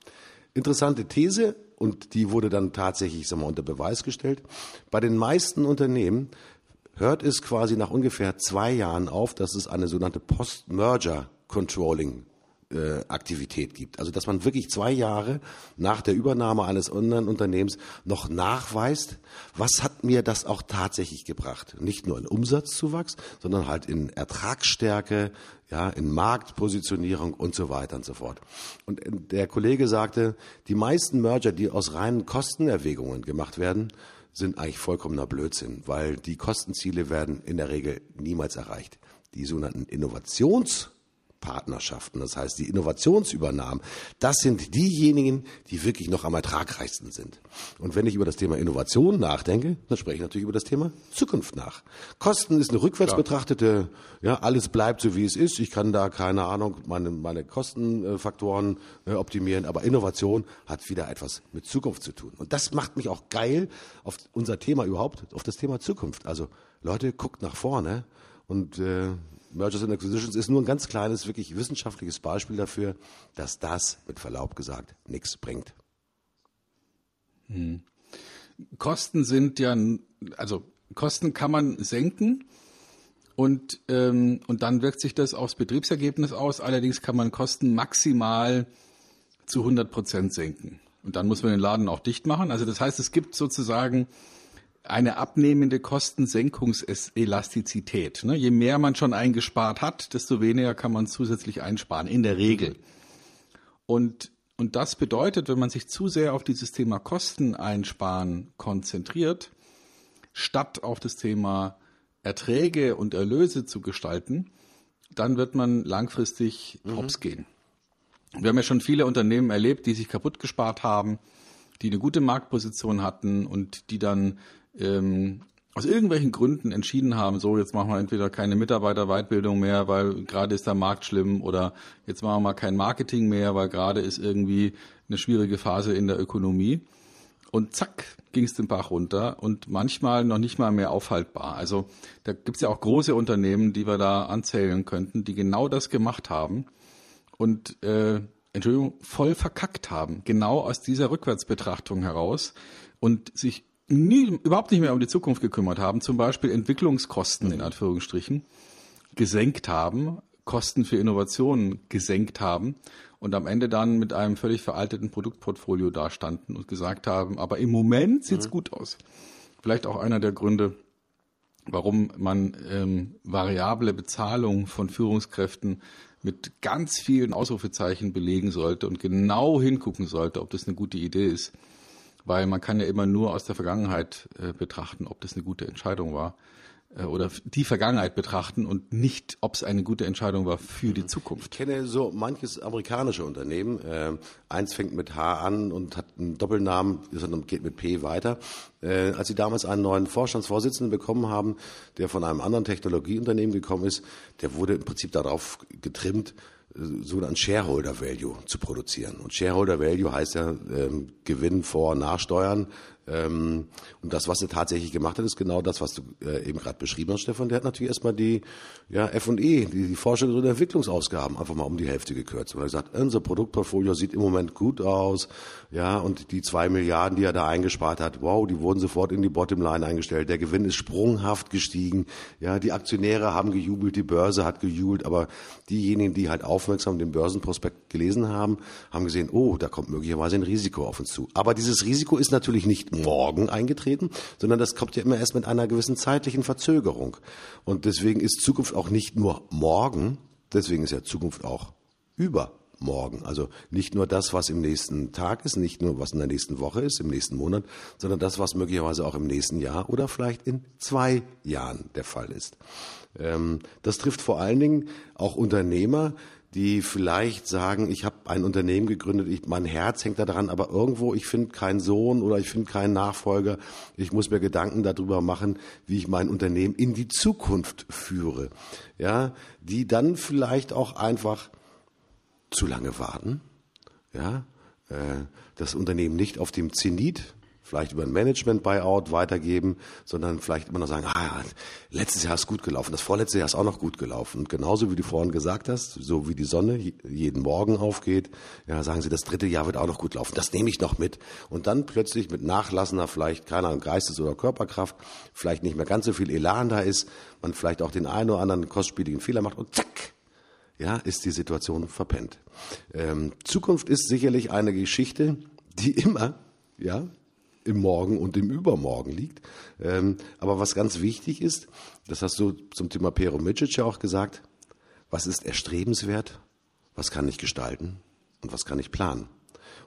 Interessante These und die wurde dann tatsächlich sag mal, unter Beweis gestellt. Bei den meisten Unternehmen hört es quasi nach ungefähr zwei Jahren auf, dass es eine sogenannte Post-Merger Controlling äh, Aktivität gibt. Also dass man wirklich zwei Jahre nach der Übernahme eines anderen Unternehmens noch nachweist, was hat mir das auch tatsächlich gebracht. Nicht nur in Umsatzzuwachs, sondern halt in Ertragsstärke, ja, in Marktpositionierung und so weiter und so fort. Und äh, der Kollege sagte, die meisten Merger, die aus reinen Kostenerwägungen gemacht werden, sind eigentlich vollkommener Blödsinn, weil die Kostenziele werden in der Regel niemals erreicht. Die sogenannten Innovations Partnerschaften, das heißt die Innovationsübernahmen, das sind diejenigen, die wirklich noch am ertragreichsten sind. Und wenn ich über das Thema Innovation nachdenke, dann spreche ich natürlich über das Thema Zukunft nach. Kosten ist eine rückwärts Klar. betrachtete, ja, alles bleibt so wie es ist. Ich kann da keine Ahnung, meine, meine Kostenfaktoren äh, optimieren, aber Innovation hat wieder etwas mit Zukunft zu tun. Und das macht mich auch geil auf unser Thema überhaupt, auf das Thema Zukunft. Also Leute, guckt nach vorne und äh, Mergers and Acquisitions ist nur ein ganz kleines, wirklich wissenschaftliches Beispiel dafür, dass das, mit Verlaub gesagt, nichts bringt. Hm. Kosten sind ja, also Kosten kann man senken und, ähm, und dann wirkt sich das aufs Betriebsergebnis aus. Allerdings kann man Kosten maximal zu 100 Prozent senken. Und dann muss man den Laden auch dicht machen. Also das heißt, es gibt sozusagen eine abnehmende Kostensenkungselastizität. Ne? Je mehr man schon eingespart hat, desto weniger kann man zusätzlich einsparen, in der Regel. Und, und das bedeutet, wenn man sich zu sehr auf dieses Thema Kosten einsparen konzentriert, statt auf das Thema Erträge und Erlöse zu gestalten, dann wird man langfristig mhm. hops gehen. Wir haben ja schon viele Unternehmen erlebt, die sich kaputt gespart haben, die eine gute Marktposition hatten und die dann ähm, aus irgendwelchen Gründen entschieden haben, so jetzt machen wir entweder keine Mitarbeiterweitbildung mehr, weil gerade ist der Markt schlimm, oder jetzt machen wir mal kein Marketing mehr, weil gerade ist irgendwie eine schwierige Phase in der Ökonomie. Und zack, ging es den Bach runter und manchmal noch nicht mal mehr aufhaltbar. Also da gibt es ja auch große Unternehmen, die wir da anzählen könnten, die genau das gemacht haben und äh, Entschuldigung, voll verkackt haben, genau aus dieser Rückwärtsbetrachtung heraus und sich nie, überhaupt nicht mehr um die Zukunft gekümmert haben, zum Beispiel Entwicklungskosten in Anführungsstrichen gesenkt haben, Kosten für Innovationen gesenkt haben und am Ende dann mit einem völlig veralteten Produktportfolio dastanden und gesagt haben, aber im Moment sieht's mhm. gut aus. Vielleicht auch einer der Gründe, warum man ähm, variable Bezahlung von Führungskräften mit ganz vielen Ausrufezeichen belegen sollte und genau hingucken sollte, ob das eine gute Idee ist weil man kann ja immer nur aus der Vergangenheit äh, betrachten, ob das eine gute Entscheidung war äh, oder die Vergangenheit betrachten und nicht, ob es eine gute Entscheidung war für die Zukunft. Ich kenne so manches amerikanische Unternehmen. Äh, eins fängt mit H an und hat einen Doppelnamen, geht mit P weiter. Äh, als sie damals einen neuen Vorstandsvorsitzenden bekommen haben, der von einem anderen Technologieunternehmen gekommen ist, der wurde im Prinzip darauf getrimmt, sogenannten Shareholder Value zu produzieren. Und Shareholder Value heißt ja ähm, Gewinn vor Nachsteuern und das, was er tatsächlich gemacht hat, ist genau das, was du äh, eben gerade beschrieben hast, Stefan. Der hat natürlich erstmal die ja, F&E, die, die Forschungs- und Entwicklungsausgaben einfach mal um die Hälfte gekürzt. Und er hat gesagt, unser Produktportfolio sieht im Moment gut aus. Ja, und die zwei Milliarden, die er da eingespart hat, wow, die wurden sofort in die Bottomline eingestellt. Der Gewinn ist sprunghaft gestiegen. Ja, die Aktionäre haben gejubelt, die Börse hat gejubelt, aber diejenigen, die halt aufmerksam den Börsenprospekt gelesen haben, haben gesehen, oh, da kommt möglicherweise ein Risiko auf uns zu. Aber dieses Risiko ist natürlich nicht morgen eingetreten, sondern das kommt ja immer erst mit einer gewissen zeitlichen Verzögerung. Und deswegen ist Zukunft auch nicht nur morgen, deswegen ist ja Zukunft auch übermorgen. Also nicht nur das, was im nächsten Tag ist, nicht nur was in der nächsten Woche ist, im nächsten Monat, sondern das, was möglicherweise auch im nächsten Jahr oder vielleicht in zwei Jahren der Fall ist. Ähm, das trifft vor allen Dingen auch Unternehmer, die vielleicht sagen, ich habe ein Unternehmen gegründet, ich, mein Herz hängt da dran, aber irgendwo, ich finde keinen Sohn oder ich finde keinen Nachfolger. Ich muss mir Gedanken darüber machen, wie ich mein Unternehmen in die Zukunft führe. Ja, die dann vielleicht auch einfach zu lange warten. Ja, äh, das Unternehmen nicht auf dem Zenit vielleicht über ein Management-Buyout weitergeben, sondern vielleicht immer noch sagen, ah, letztes Jahr ist gut gelaufen, das vorletzte Jahr ist auch noch gut gelaufen. Und genauso wie du vorhin gesagt hast, so wie die Sonne jeden Morgen aufgeht, ja, sagen sie, das dritte Jahr wird auch noch gut laufen, das nehme ich noch mit. Und dann plötzlich mit nachlassender, vielleicht keiner Geistes- oder Körperkraft, vielleicht nicht mehr ganz so viel Elan da ist, man vielleicht auch den einen oder anderen kostspieligen Fehler macht und zack, ja, ist die Situation verpennt. Ähm, Zukunft ist sicherlich eine Geschichte, die immer, ja, im Morgen und im Übermorgen liegt. Ähm, aber was ganz wichtig ist, das hast du zum Thema Pero Micic ja auch gesagt, was ist erstrebenswert, was kann ich gestalten und was kann ich planen.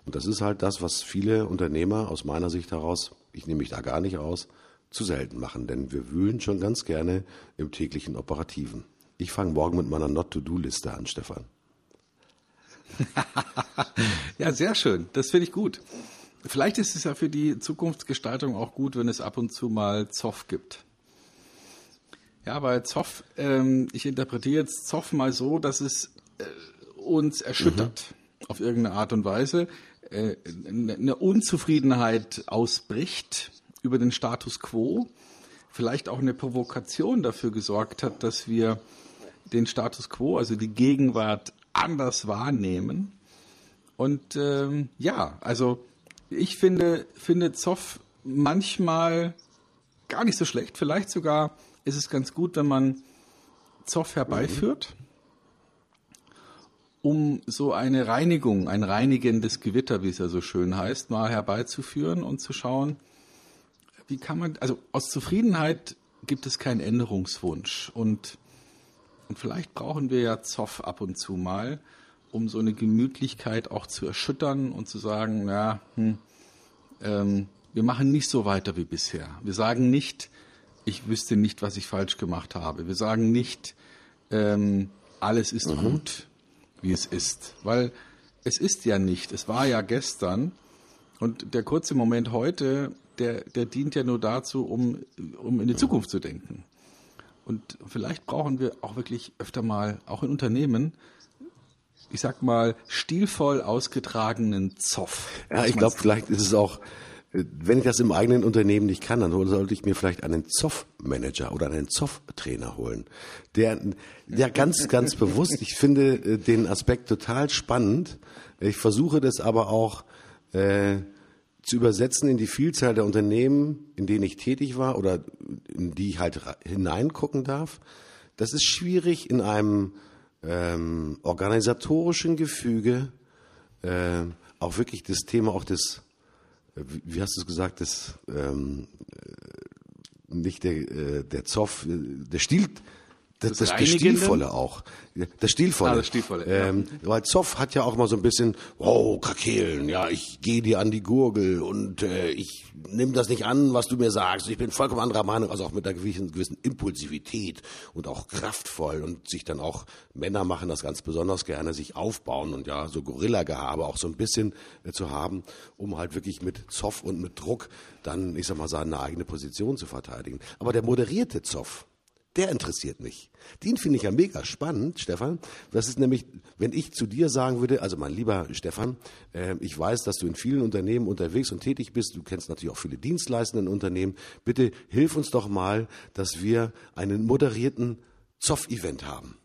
Und das ist halt das, was viele Unternehmer aus meiner Sicht heraus, ich nehme mich da gar nicht aus, zu selten machen, denn wir wühlen schon ganz gerne im täglichen Operativen. Ich fange morgen mit meiner Not-to-Do-Liste an, Stefan. ja, sehr schön. Das finde ich gut. Vielleicht ist es ja für die Zukunftsgestaltung auch gut, wenn es ab und zu mal Zoff gibt. Ja, weil Zoff, ähm, ich interpretiere jetzt Zoff mal so, dass es äh, uns erschüttert mhm. auf irgendeine Art und Weise, äh, eine Unzufriedenheit ausbricht über den Status quo, vielleicht auch eine Provokation dafür gesorgt hat, dass wir den Status quo, also die Gegenwart, anders wahrnehmen. Und ähm, ja, also ich finde, finde Zoff manchmal gar nicht so schlecht. Vielleicht sogar ist es ganz gut, wenn man Zoff herbeiführt, um so eine Reinigung, ein reinigendes Gewitter, wie es ja so schön heißt, mal herbeizuführen und zu schauen, wie kann man, also aus Zufriedenheit gibt es keinen Änderungswunsch und, und vielleicht brauchen wir ja Zoff ab und zu mal, um so eine Gemütlichkeit auch zu erschüttern und zu sagen, ja, hm, ähm, wir machen nicht so weiter wie bisher. Wir sagen nicht, ich wüsste nicht, was ich falsch gemacht habe. Wir sagen nicht, ähm, alles ist mhm. gut, wie es ist. Weil es ist ja nicht, es war ja gestern. Und der kurze Moment heute, der, der dient ja nur dazu, um, um in die Zukunft zu denken. Und vielleicht brauchen wir auch wirklich öfter mal, auch in Unternehmen, ich sag mal, stilvoll ausgetragenen Zoff. Ja, ich glaube, vielleicht ist es auch, wenn ich das im eigenen Unternehmen nicht kann, dann sollte ich mir vielleicht einen Zoff-Manager oder einen Zoff-Trainer holen. Der, der ganz, ganz bewusst, ich finde äh, den Aspekt total spannend. Ich versuche das aber auch äh, zu übersetzen in die Vielzahl der Unternehmen, in denen ich tätig war oder in die ich halt hineingucken darf. Das ist schwierig in einem ähm, organisatorischen Gefüge äh, auch wirklich das Thema auch des, äh, wie hast du es gesagt, des ähm, äh, nicht der, äh, der Zoff, äh, der Stil, das, das, das Stilvolle auch. Das Stilvolle. Ah, das Stilvolle ähm, ja. Weil Zoff hat ja auch mal so ein bisschen, oh, Krakelen, ja, ich gehe dir an die Gurgel und äh, ich nehme das nicht an, was du mir sagst. Ich bin vollkommen anderer Meinung, also auch mit einer gewissen, gewissen Impulsivität und auch kraftvoll und sich dann auch, Männer machen das ganz besonders gerne, sich aufbauen und ja, so Gorilla-Gehabe auch so ein bisschen äh, zu haben, um halt wirklich mit Zoff und mit Druck dann, ich sag mal, seine eigene Position zu verteidigen. Aber der moderierte Zoff, Der interessiert mich. Den finde ich ja mega spannend, Stefan. Das ist nämlich, wenn ich zu dir sagen würde, also mein lieber Stefan, äh, ich weiß, dass du in vielen Unternehmen unterwegs und tätig bist. Du kennst natürlich auch viele dienstleistenden Unternehmen. Bitte hilf uns doch mal, dass wir einen moderierten Zoff-Event haben.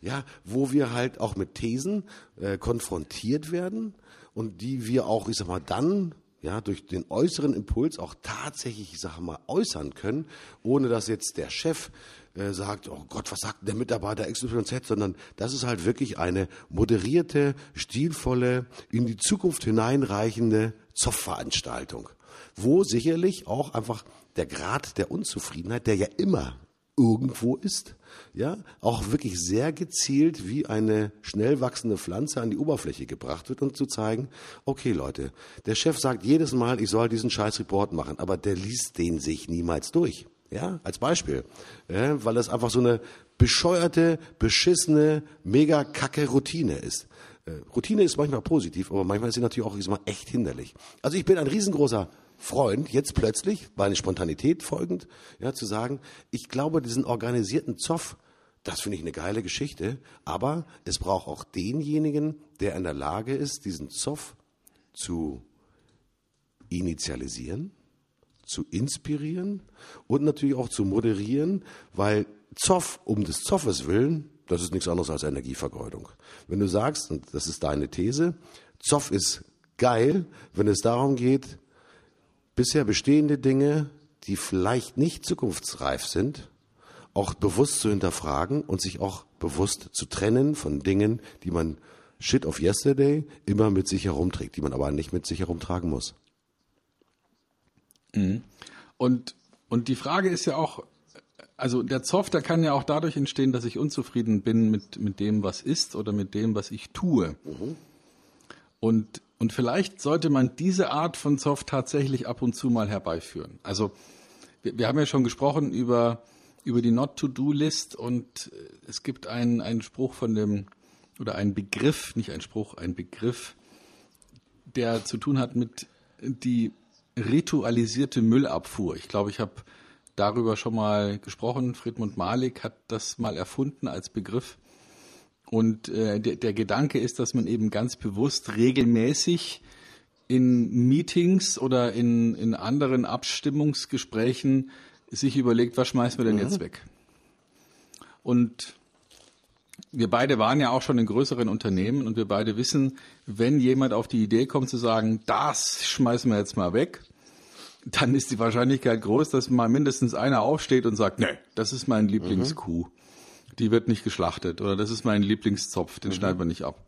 Ja, wo wir halt auch mit Thesen äh, konfrontiert werden und die wir auch, ich sag mal, dann ja, durch den äußeren Impuls auch tatsächlich, ich sage mal, äußern können, ohne dass jetzt der Chef äh, sagt, oh Gott, was sagt der Mitarbeiter XYZ, sondern das ist halt wirklich eine moderierte, stilvolle, in die Zukunft hineinreichende Zoff-Veranstaltung, wo sicherlich auch einfach der Grad der Unzufriedenheit, der ja immer irgendwo ist, ja, auch wirklich sehr gezielt wie eine schnell wachsende Pflanze an die Oberfläche gebracht wird, um zu zeigen, okay Leute, der Chef sagt jedes Mal, ich soll diesen scheiß Report machen, aber der liest den sich niemals durch. Ja, als Beispiel. Ja, weil das einfach so eine bescheuerte, beschissene, mega kacke Routine ist. Äh, Routine ist manchmal positiv, aber manchmal ist sie natürlich auch mal echt hinderlich. Also ich bin ein riesengroßer Freund, jetzt plötzlich, bei einer Spontanität folgend, ja, zu sagen, ich glaube, diesen organisierten Zoff, das finde ich eine geile Geschichte, aber es braucht auch denjenigen, der in der Lage ist, diesen Zoff zu initialisieren, zu inspirieren und natürlich auch zu moderieren, weil Zoff um des Zoffes willen, das ist nichts anderes als Energievergeudung. Wenn du sagst, und das ist deine These, Zoff ist geil, wenn es darum geht, bisher bestehende Dinge, die vielleicht nicht zukunftsreif sind, auch bewusst zu hinterfragen und sich auch bewusst zu trennen von Dingen, die man Shit of Yesterday immer mit sich herumträgt, die man aber nicht mit sich herumtragen muss. Mhm. Und, und die Frage ist ja auch, also der Zoff, der kann ja auch dadurch entstehen, dass ich unzufrieden bin mit, mit dem, was ist oder mit dem, was ich tue. Mhm. Und und vielleicht sollte man diese Art von Zoff tatsächlich ab und zu mal herbeiführen. Also wir, wir haben ja schon gesprochen über, über die Not-to-Do-List und äh, es gibt einen, einen Spruch von dem, oder einen Begriff, nicht ein Spruch, ein Begriff, der zu tun hat mit die ritualisierte Müllabfuhr. Ich glaube, ich habe darüber schon mal gesprochen. Friedmund Malik hat das mal erfunden als Begriff. Und äh, der, der Gedanke ist, dass man eben ganz bewusst regelmäßig in Meetings oder in, in anderen Abstimmungsgesprächen sich überlegt, was schmeißen wir denn mhm. jetzt weg? Und wir beide waren ja auch schon in größeren Unternehmen und wir beide wissen, wenn jemand auf die Idee kommt zu sagen, das schmeißen wir jetzt mal weg, dann ist die Wahrscheinlichkeit groß, dass mal mindestens einer aufsteht und sagt, nee, das ist mein Lieblingskuh. Mhm die wird nicht geschlachtet oder das ist mein Lieblingszopf, den mhm. schneiden wir nicht ab.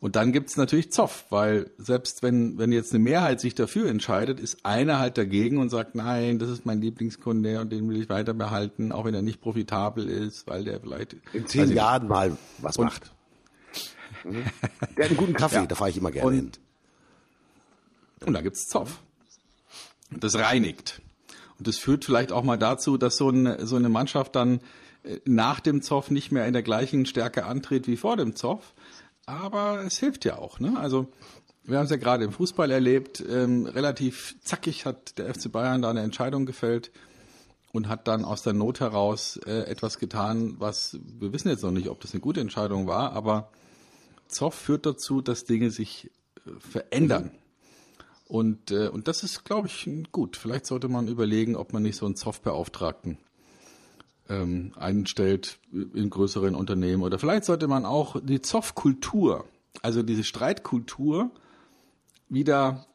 Und dann gibt's natürlich Zoff, weil selbst wenn, wenn jetzt eine Mehrheit sich dafür entscheidet, ist einer halt dagegen und sagt, nein, das ist mein Lieblingskunde und den will ich weiter behalten, auch wenn er nicht profitabel ist, weil der vielleicht in zehn Jahren mal was und, macht. Mhm. Der hat einen guten Kaffee, ja. da fahre ich immer gerne und, hin. Und da gibt's Zoff. Das reinigt. Und das führt vielleicht auch mal dazu, dass so eine, so eine Mannschaft dann nach dem Zoff nicht mehr in der gleichen Stärke antritt wie vor dem Zoff. Aber es hilft ja auch. Ne? Also wir haben es ja gerade im Fußball erlebt. Ähm, relativ zackig hat der FC Bayern da eine Entscheidung gefällt und hat dann aus der Not heraus äh, etwas getan, was wir wissen jetzt noch nicht, ob das eine gute Entscheidung war, aber Zoff führt dazu, dass Dinge sich äh, verändern. Und, äh, und das ist, glaube ich, gut. Vielleicht sollte man überlegen, ob man nicht so einen Zoff-Beauftragten ähm, einstellt in größeren Unternehmen. Oder vielleicht sollte man auch die Zoff-Kultur, also diese Streitkultur, wieder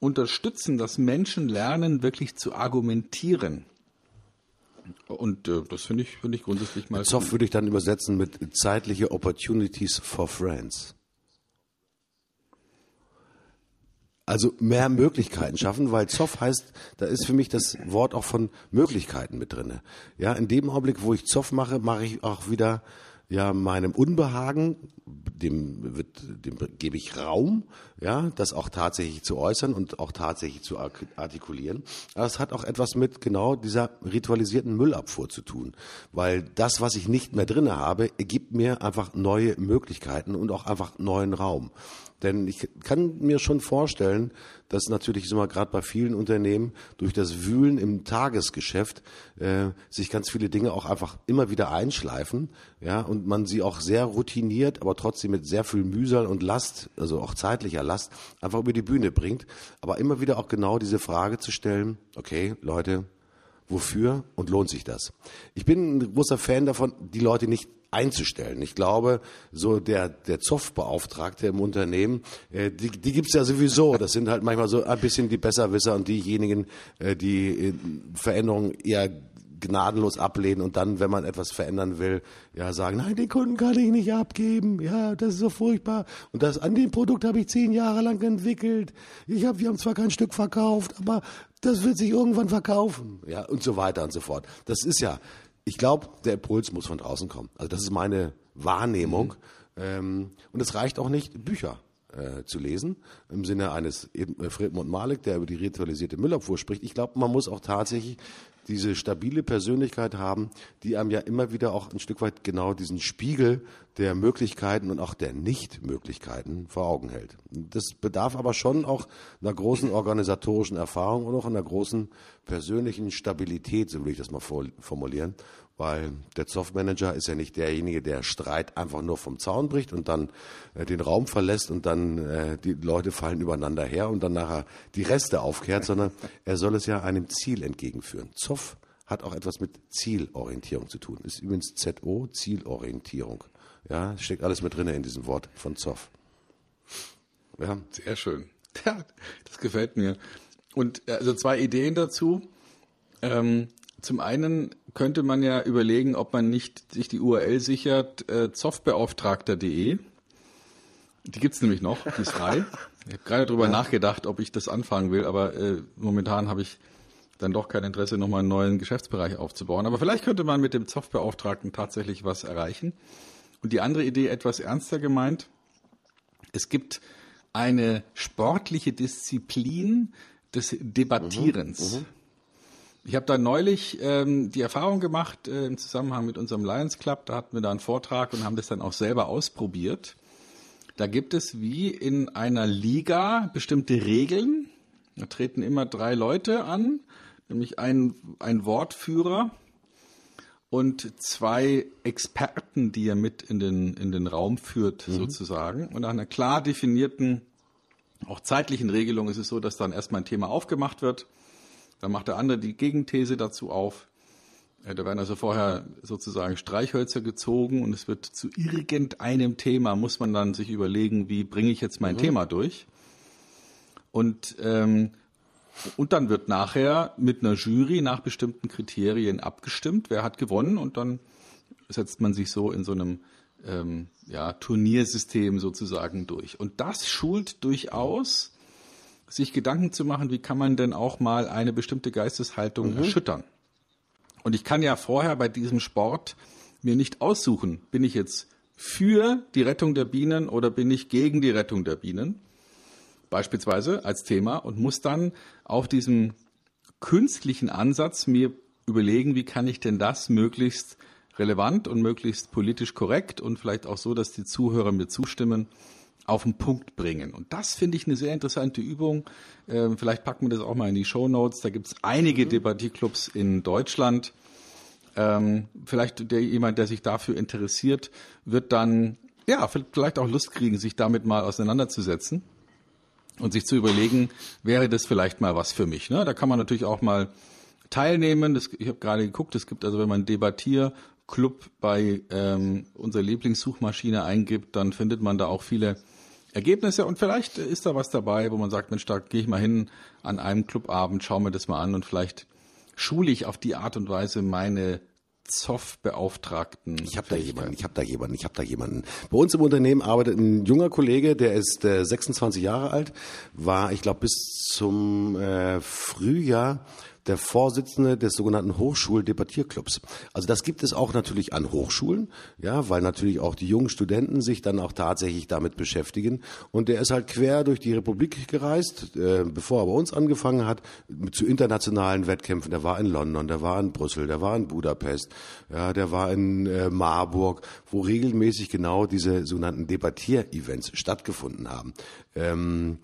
unterstützen, dass Menschen lernen, wirklich zu argumentieren. Und äh, das finde ich, finde ich grundsätzlich mal. Zoff würde ich dann übersetzen mit zeitliche Opportunities for Friends. Also mehr Möglichkeiten schaffen, weil Zoff heißt, da ist für mich das Wort auch von Möglichkeiten mit drinne. Ja, in dem Augenblick, wo ich Zoff mache, mache ich auch wieder ja meinem Unbehagen, dem wird, dem gebe ich Raum, ja, das auch tatsächlich zu äußern und auch tatsächlich zu artikulieren. Aber es hat auch etwas mit genau dieser ritualisierten Müllabfuhr zu tun, weil das, was ich nicht mehr drinne habe, gibt mir einfach neue Möglichkeiten und auch einfach neuen Raum. Denn ich kann mir schon vorstellen, dass natürlich mal gerade bei vielen Unternehmen durch das Wühlen im Tagesgeschäft äh, sich ganz viele Dinge auch einfach immer wieder einschleifen, ja, und man sie auch sehr routiniert, aber trotzdem mit sehr viel Mühsal und Last, also auch zeitlicher Last, einfach über die Bühne bringt. Aber immer wieder auch genau diese Frage zu stellen, okay, Leute, wofür und lohnt sich das? Ich bin ein großer Fan davon, die Leute nicht einzustellen. Ich glaube, so der, der Zoff-Beauftragte im Unternehmen, äh, die, die gibt's ja sowieso. Das sind halt manchmal so ein bisschen die Besserwisser und diejenigen, äh, die äh, Veränderungen eher gnadenlos ablehnen und dann, wenn man etwas verändern will, ja sagen, nein, den Kunden kann ich nicht abgeben, ja, das ist so furchtbar und das an dem Produkt habe ich zehn Jahre lang entwickelt. Ich habe, wir haben zwar kein Stück verkauft, aber das wird sich irgendwann verkaufen, ja und so weiter und so fort. Das ist ja ich glaube, der Impuls muss von draußen kommen. Also das ist meine Wahrnehmung. Mhm. Ähm, und es reicht auch nicht, Bücher äh, zu lesen, im Sinne eines äh, Friedmund Malik, der über die ritualisierte Müllabfuhr spricht. Ich glaube, man muss auch tatsächlich diese stabile Persönlichkeit haben, die einem ja immer wieder auch ein Stück weit genau diesen Spiegel der Möglichkeiten und auch der Nichtmöglichkeiten vor Augen hält. Das bedarf aber schon auch einer großen organisatorischen Erfahrung und auch einer großen persönlichen Stabilität, so will ich das mal formulieren, weil der Softmanager ist ja nicht derjenige, der Streit einfach nur vom Zaun bricht und dann äh, den Raum verlässt und dann äh, die Leute fallen übereinander her und dann nachher die Reste aufkehrt, sondern er soll es ja einem Ziel entgegenführen. Zoff hat auch etwas mit Zielorientierung zu tun. Ist übrigens ZO, Zielorientierung. Ja, steckt alles mit drin in diesem Wort von Zoff. Ja. Sehr schön. Ja, das gefällt mir. Und äh, also zwei Ideen dazu. Ähm, zum einen könnte man ja überlegen, ob man nicht sich die URL sichert, äh, zoffbeauftragter.de. Die gibt's nämlich noch, die ist frei. Ich habe gerade darüber ja. nachgedacht, ob ich das anfangen will, aber äh, momentan habe ich dann doch kein Interesse, nochmal einen neuen Geschäftsbereich aufzubauen. Aber vielleicht könnte man mit dem Zoffbeauftragten tatsächlich was erreichen. Und die andere Idee etwas ernster gemeint. Es gibt eine sportliche Disziplin des Debattierens. Mhm, mhm. Ich habe da neulich ähm, die Erfahrung gemacht äh, im Zusammenhang mit unserem Lions Club. Da hatten wir da einen Vortrag und haben das dann auch selber ausprobiert. Da gibt es wie in einer Liga bestimmte Regeln. Da treten immer drei Leute an, nämlich ein, ein Wortführer und zwei Experten, die er mit in den, in den Raum führt, mhm. sozusagen. Und nach einer klar definierten, auch zeitlichen Regelung ist es so, dass dann erstmal ein Thema aufgemacht wird dann macht der andere die Gegenthese dazu auf. Äh, da werden also vorher sozusagen Streichhölzer gezogen und es wird zu irgendeinem Thema, muss man dann sich überlegen, wie bringe ich jetzt mein mhm. Thema durch. Und, ähm, und dann wird nachher mit einer Jury nach bestimmten Kriterien abgestimmt, wer hat gewonnen und dann setzt man sich so in so einem ähm, ja, Turniersystem sozusagen durch. Und das schult durchaus sich Gedanken zu machen, wie kann man denn auch mal eine bestimmte Geisteshaltung mhm. erschüttern. Und ich kann ja vorher bei diesem Sport mir nicht aussuchen, bin ich jetzt für die Rettung der Bienen oder bin ich gegen die Rettung der Bienen, beispielsweise als Thema, und muss dann auf diesem künstlichen Ansatz mir überlegen, wie kann ich denn das möglichst relevant und möglichst politisch korrekt und vielleicht auch so, dass die Zuhörer mir zustimmen, auf den Punkt bringen. Und das finde ich eine sehr interessante Übung. Ähm, vielleicht packen wir das auch mal in die Show Notes. Da gibt es einige mhm. Debattierclubs in Deutschland. Ähm, vielleicht der, jemand, der sich dafür interessiert, wird dann ja vielleicht auch Lust kriegen, sich damit mal auseinanderzusetzen und sich zu überlegen, wäre das vielleicht mal was für mich. Ne? Da kann man natürlich auch mal teilnehmen. Das, ich habe gerade geguckt, es gibt also, wenn man Debattierclub bei ähm, unserer Lieblingssuchmaschine eingibt, dann findet man da auch viele Ergebnisse und vielleicht ist da was dabei, wo man sagt, Mensch, da gehe ich mal hin an einem Clubabend, schaue mir das mal an und vielleicht schule ich auf die Art und Weise meine Zoff-Beauftragten. Ich habe da jemanden, ich habe da jemanden, ich habe da jemanden. Bei uns im Unternehmen arbeitet ein junger Kollege, der ist äh, 26 Jahre alt, war, ich glaube, bis zum äh, Frühjahr der Vorsitzende des sogenannten Hochschuldebattierclubs. Also das gibt es auch natürlich an Hochschulen, ja, weil natürlich auch die jungen Studenten sich dann auch tatsächlich damit beschäftigen. Und der ist halt quer durch die Republik gereist, äh, bevor er bei uns angefangen hat, zu internationalen Wettkämpfen. Der war in London, der war in Brüssel, der war in Budapest, ja, der war in äh, Marburg, wo regelmäßig genau diese sogenannten Debattier-Events stattgefunden haben. Ähm,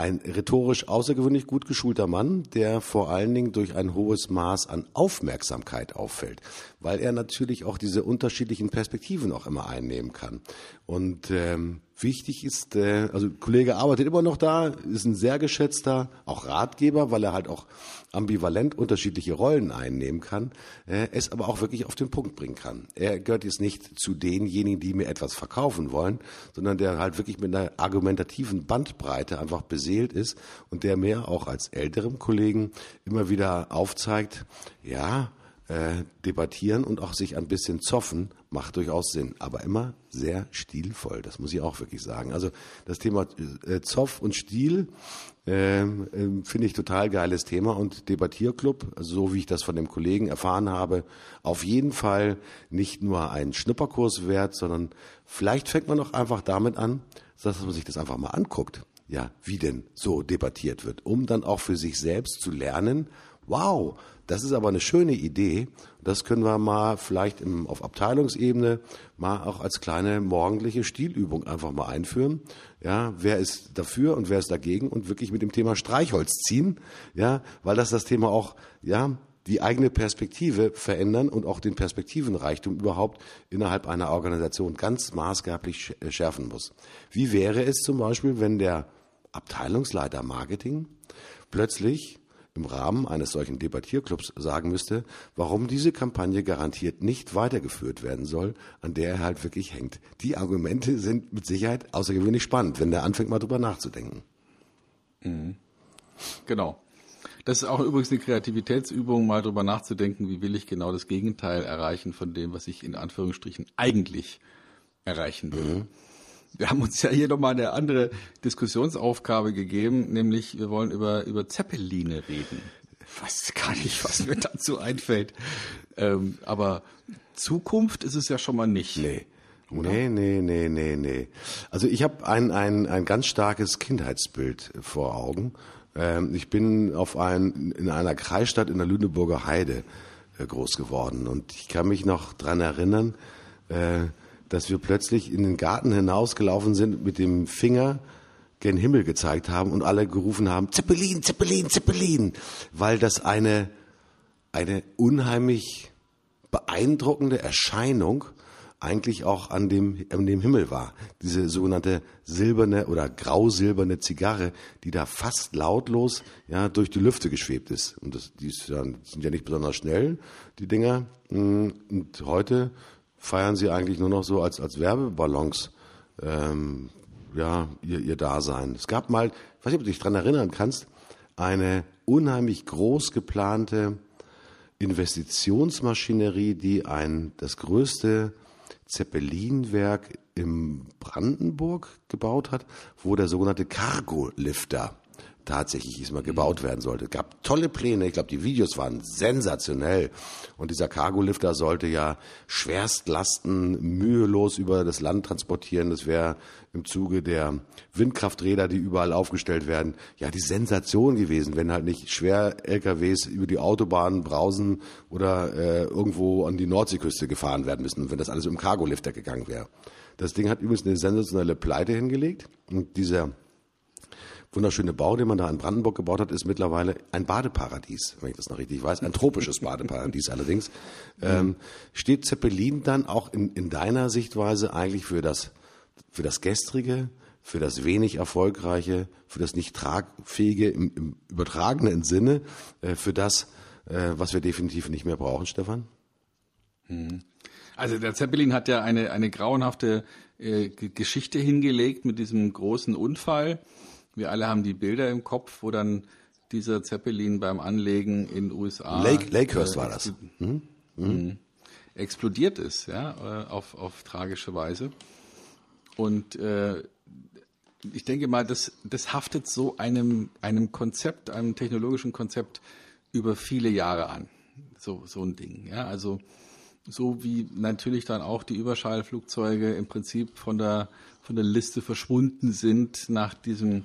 ein rhetorisch außergewöhnlich gut geschulter Mann, der vor allen Dingen durch ein hohes Maß an Aufmerksamkeit auffällt, weil er natürlich auch diese unterschiedlichen Perspektiven auch immer einnehmen kann. Und ähm, wichtig ist, äh, also Kollege arbeitet immer noch da, ist ein sehr geschätzter, auch Ratgeber, weil er halt auch ambivalent unterschiedliche Rollen einnehmen kann, äh, es aber auch wirklich auf den Punkt bringen kann. Er gehört jetzt nicht zu denjenigen, die mir etwas verkaufen wollen, sondern der halt wirklich mit einer argumentativen Bandbreite einfach beseelt ist und der mir auch als älterem Kollegen immer wieder aufzeigt, ja, äh, debattieren und auch sich ein bisschen zoffen, macht durchaus Sinn. Aber immer sehr stilvoll, das muss ich auch wirklich sagen. Also das Thema äh, Zoff und Stil äh, äh, finde ich total geiles Thema und Debattierclub, so wie ich das von dem Kollegen erfahren habe, auf jeden Fall nicht nur ein Schnupperkurs wert, sondern vielleicht fängt man doch einfach damit an, dass man sich das einfach mal anguckt. Ja, wie denn so debattiert wird, um dann auch für sich selbst zu lernen, wow, das ist aber eine schöne Idee. Das können wir mal vielleicht im, auf Abteilungsebene mal auch als kleine morgendliche Stilübung einfach mal einführen. Ja, wer ist dafür und wer ist dagegen und wirklich mit dem Thema Streichholz ziehen. Ja, weil das das Thema auch, ja, die eigene Perspektive verändern und auch den Perspektivenreichtum überhaupt innerhalb einer Organisation ganz maßgeblich äh, schärfen muss. Wie wäre es zum Beispiel, wenn der Abteilungsleiter Marketing plötzlich im Rahmen eines solchen Debattierclubs sagen müsste, warum diese Kampagne garantiert nicht weitergeführt werden soll, an der er halt wirklich hängt. Die Argumente sind mit Sicherheit außergewöhnlich spannend, wenn der anfängt mal drüber nachzudenken. Mhm. Genau. Das ist auch übrigens eine Kreativitätsübung, mal drüber nachzudenken, wie will ich genau das Gegenteil erreichen von dem, was ich in Anführungsstrichen eigentlich erreichen will. Mhm. Wir haben uns ja hier nochmal eine andere Diskussionsaufgabe gegeben, nämlich wir wollen über, über Zeppeline reden. Ich weiß gar nicht, was mir dazu einfällt. Ähm, aber Zukunft ist es ja schon mal nicht. Nee. Oder? Nee, nee, nee, nee, nee. Also ich habe ein, ein, ein ganz starkes Kindheitsbild vor Augen. Ähm, ich bin auf ein, in einer Kreisstadt in der Lüneburger Heide äh, groß geworden und ich kann mich noch dran erinnern, äh, dass wir plötzlich in den Garten hinausgelaufen sind mit dem Finger gen Himmel gezeigt haben und alle gerufen haben, Zeppelin, Zeppelin, Zeppelin, weil das eine, eine unheimlich beeindruckende Erscheinung eigentlich auch an dem, an dem Himmel war. Diese sogenannte silberne oder grausilberne Zigarre, die da fast lautlos ja, durch die Lüfte geschwebt ist. Und das, die ist ja, sind ja nicht besonders schnell, die Dinger. Und heute feiern sie eigentlich nur noch so als, als Werbeballons ähm, ja, ihr, ihr Dasein. Es gab mal, ich weiß nicht, ob du dich dran erinnern kannst, eine unheimlich groß geplante Investitionsmaschinerie, die ein das größte Zeppelinwerk im Brandenburg gebaut hat, wo der sogenannte Cargo-Lifter tatsächlich diesmal gebaut werden sollte. Es gab tolle Pläne, ich glaube, die Videos waren sensationell. Und dieser Cargolifter sollte ja Schwerstlasten mühelos über das Land transportieren. Das wäre im Zuge der Windkrafträder, die überall aufgestellt werden, ja die Sensation gewesen, wenn halt nicht schwer LKWs über die Autobahnen brausen oder äh, irgendwo an die Nordseeküste gefahren werden müssen, wenn das alles im Cargolifter gegangen wäre. Das Ding hat übrigens eine sensationelle Pleite hingelegt und dieser wunderschöne Bau, den man da in Brandenburg gebaut hat, ist mittlerweile ein Badeparadies, wenn ich das noch richtig weiß, ein tropisches Badeparadies allerdings. Ähm, steht Zeppelin dann auch in, in deiner Sichtweise eigentlich für das, für das Gestrige, für das wenig Erfolgreiche, für das nicht tragfähige im, im übertragenen Sinne, äh, für das, äh, was wir definitiv nicht mehr brauchen, Stefan? Hm. Also der Zeppelin hat ja eine, eine grauenhafte äh, Geschichte hingelegt mit diesem großen Unfall wir alle haben die Bilder im Kopf, wo dann dieser Zeppelin beim Anlegen in den USA. Lake, Lakehurst äh, war das. Mhm. Mhm. Explodiert ist, ja, äh, auf, auf tragische Weise. Und äh, ich denke mal, das, das haftet so einem, einem Konzept, einem technologischen Konzept über viele Jahre an. So, so ein Ding. Ja, also so wie natürlich dann auch die Überschallflugzeuge im Prinzip von der, von der Liste verschwunden sind nach diesem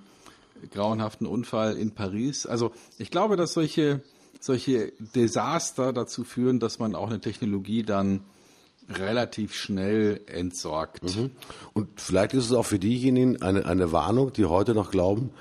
grauenhaften Unfall in Paris. Also ich glaube, dass solche, solche Desaster dazu führen, dass man auch eine Technologie dann relativ schnell entsorgt. Mhm. Und vielleicht ist es auch für diejenigen eine, eine Warnung, die heute noch glauben,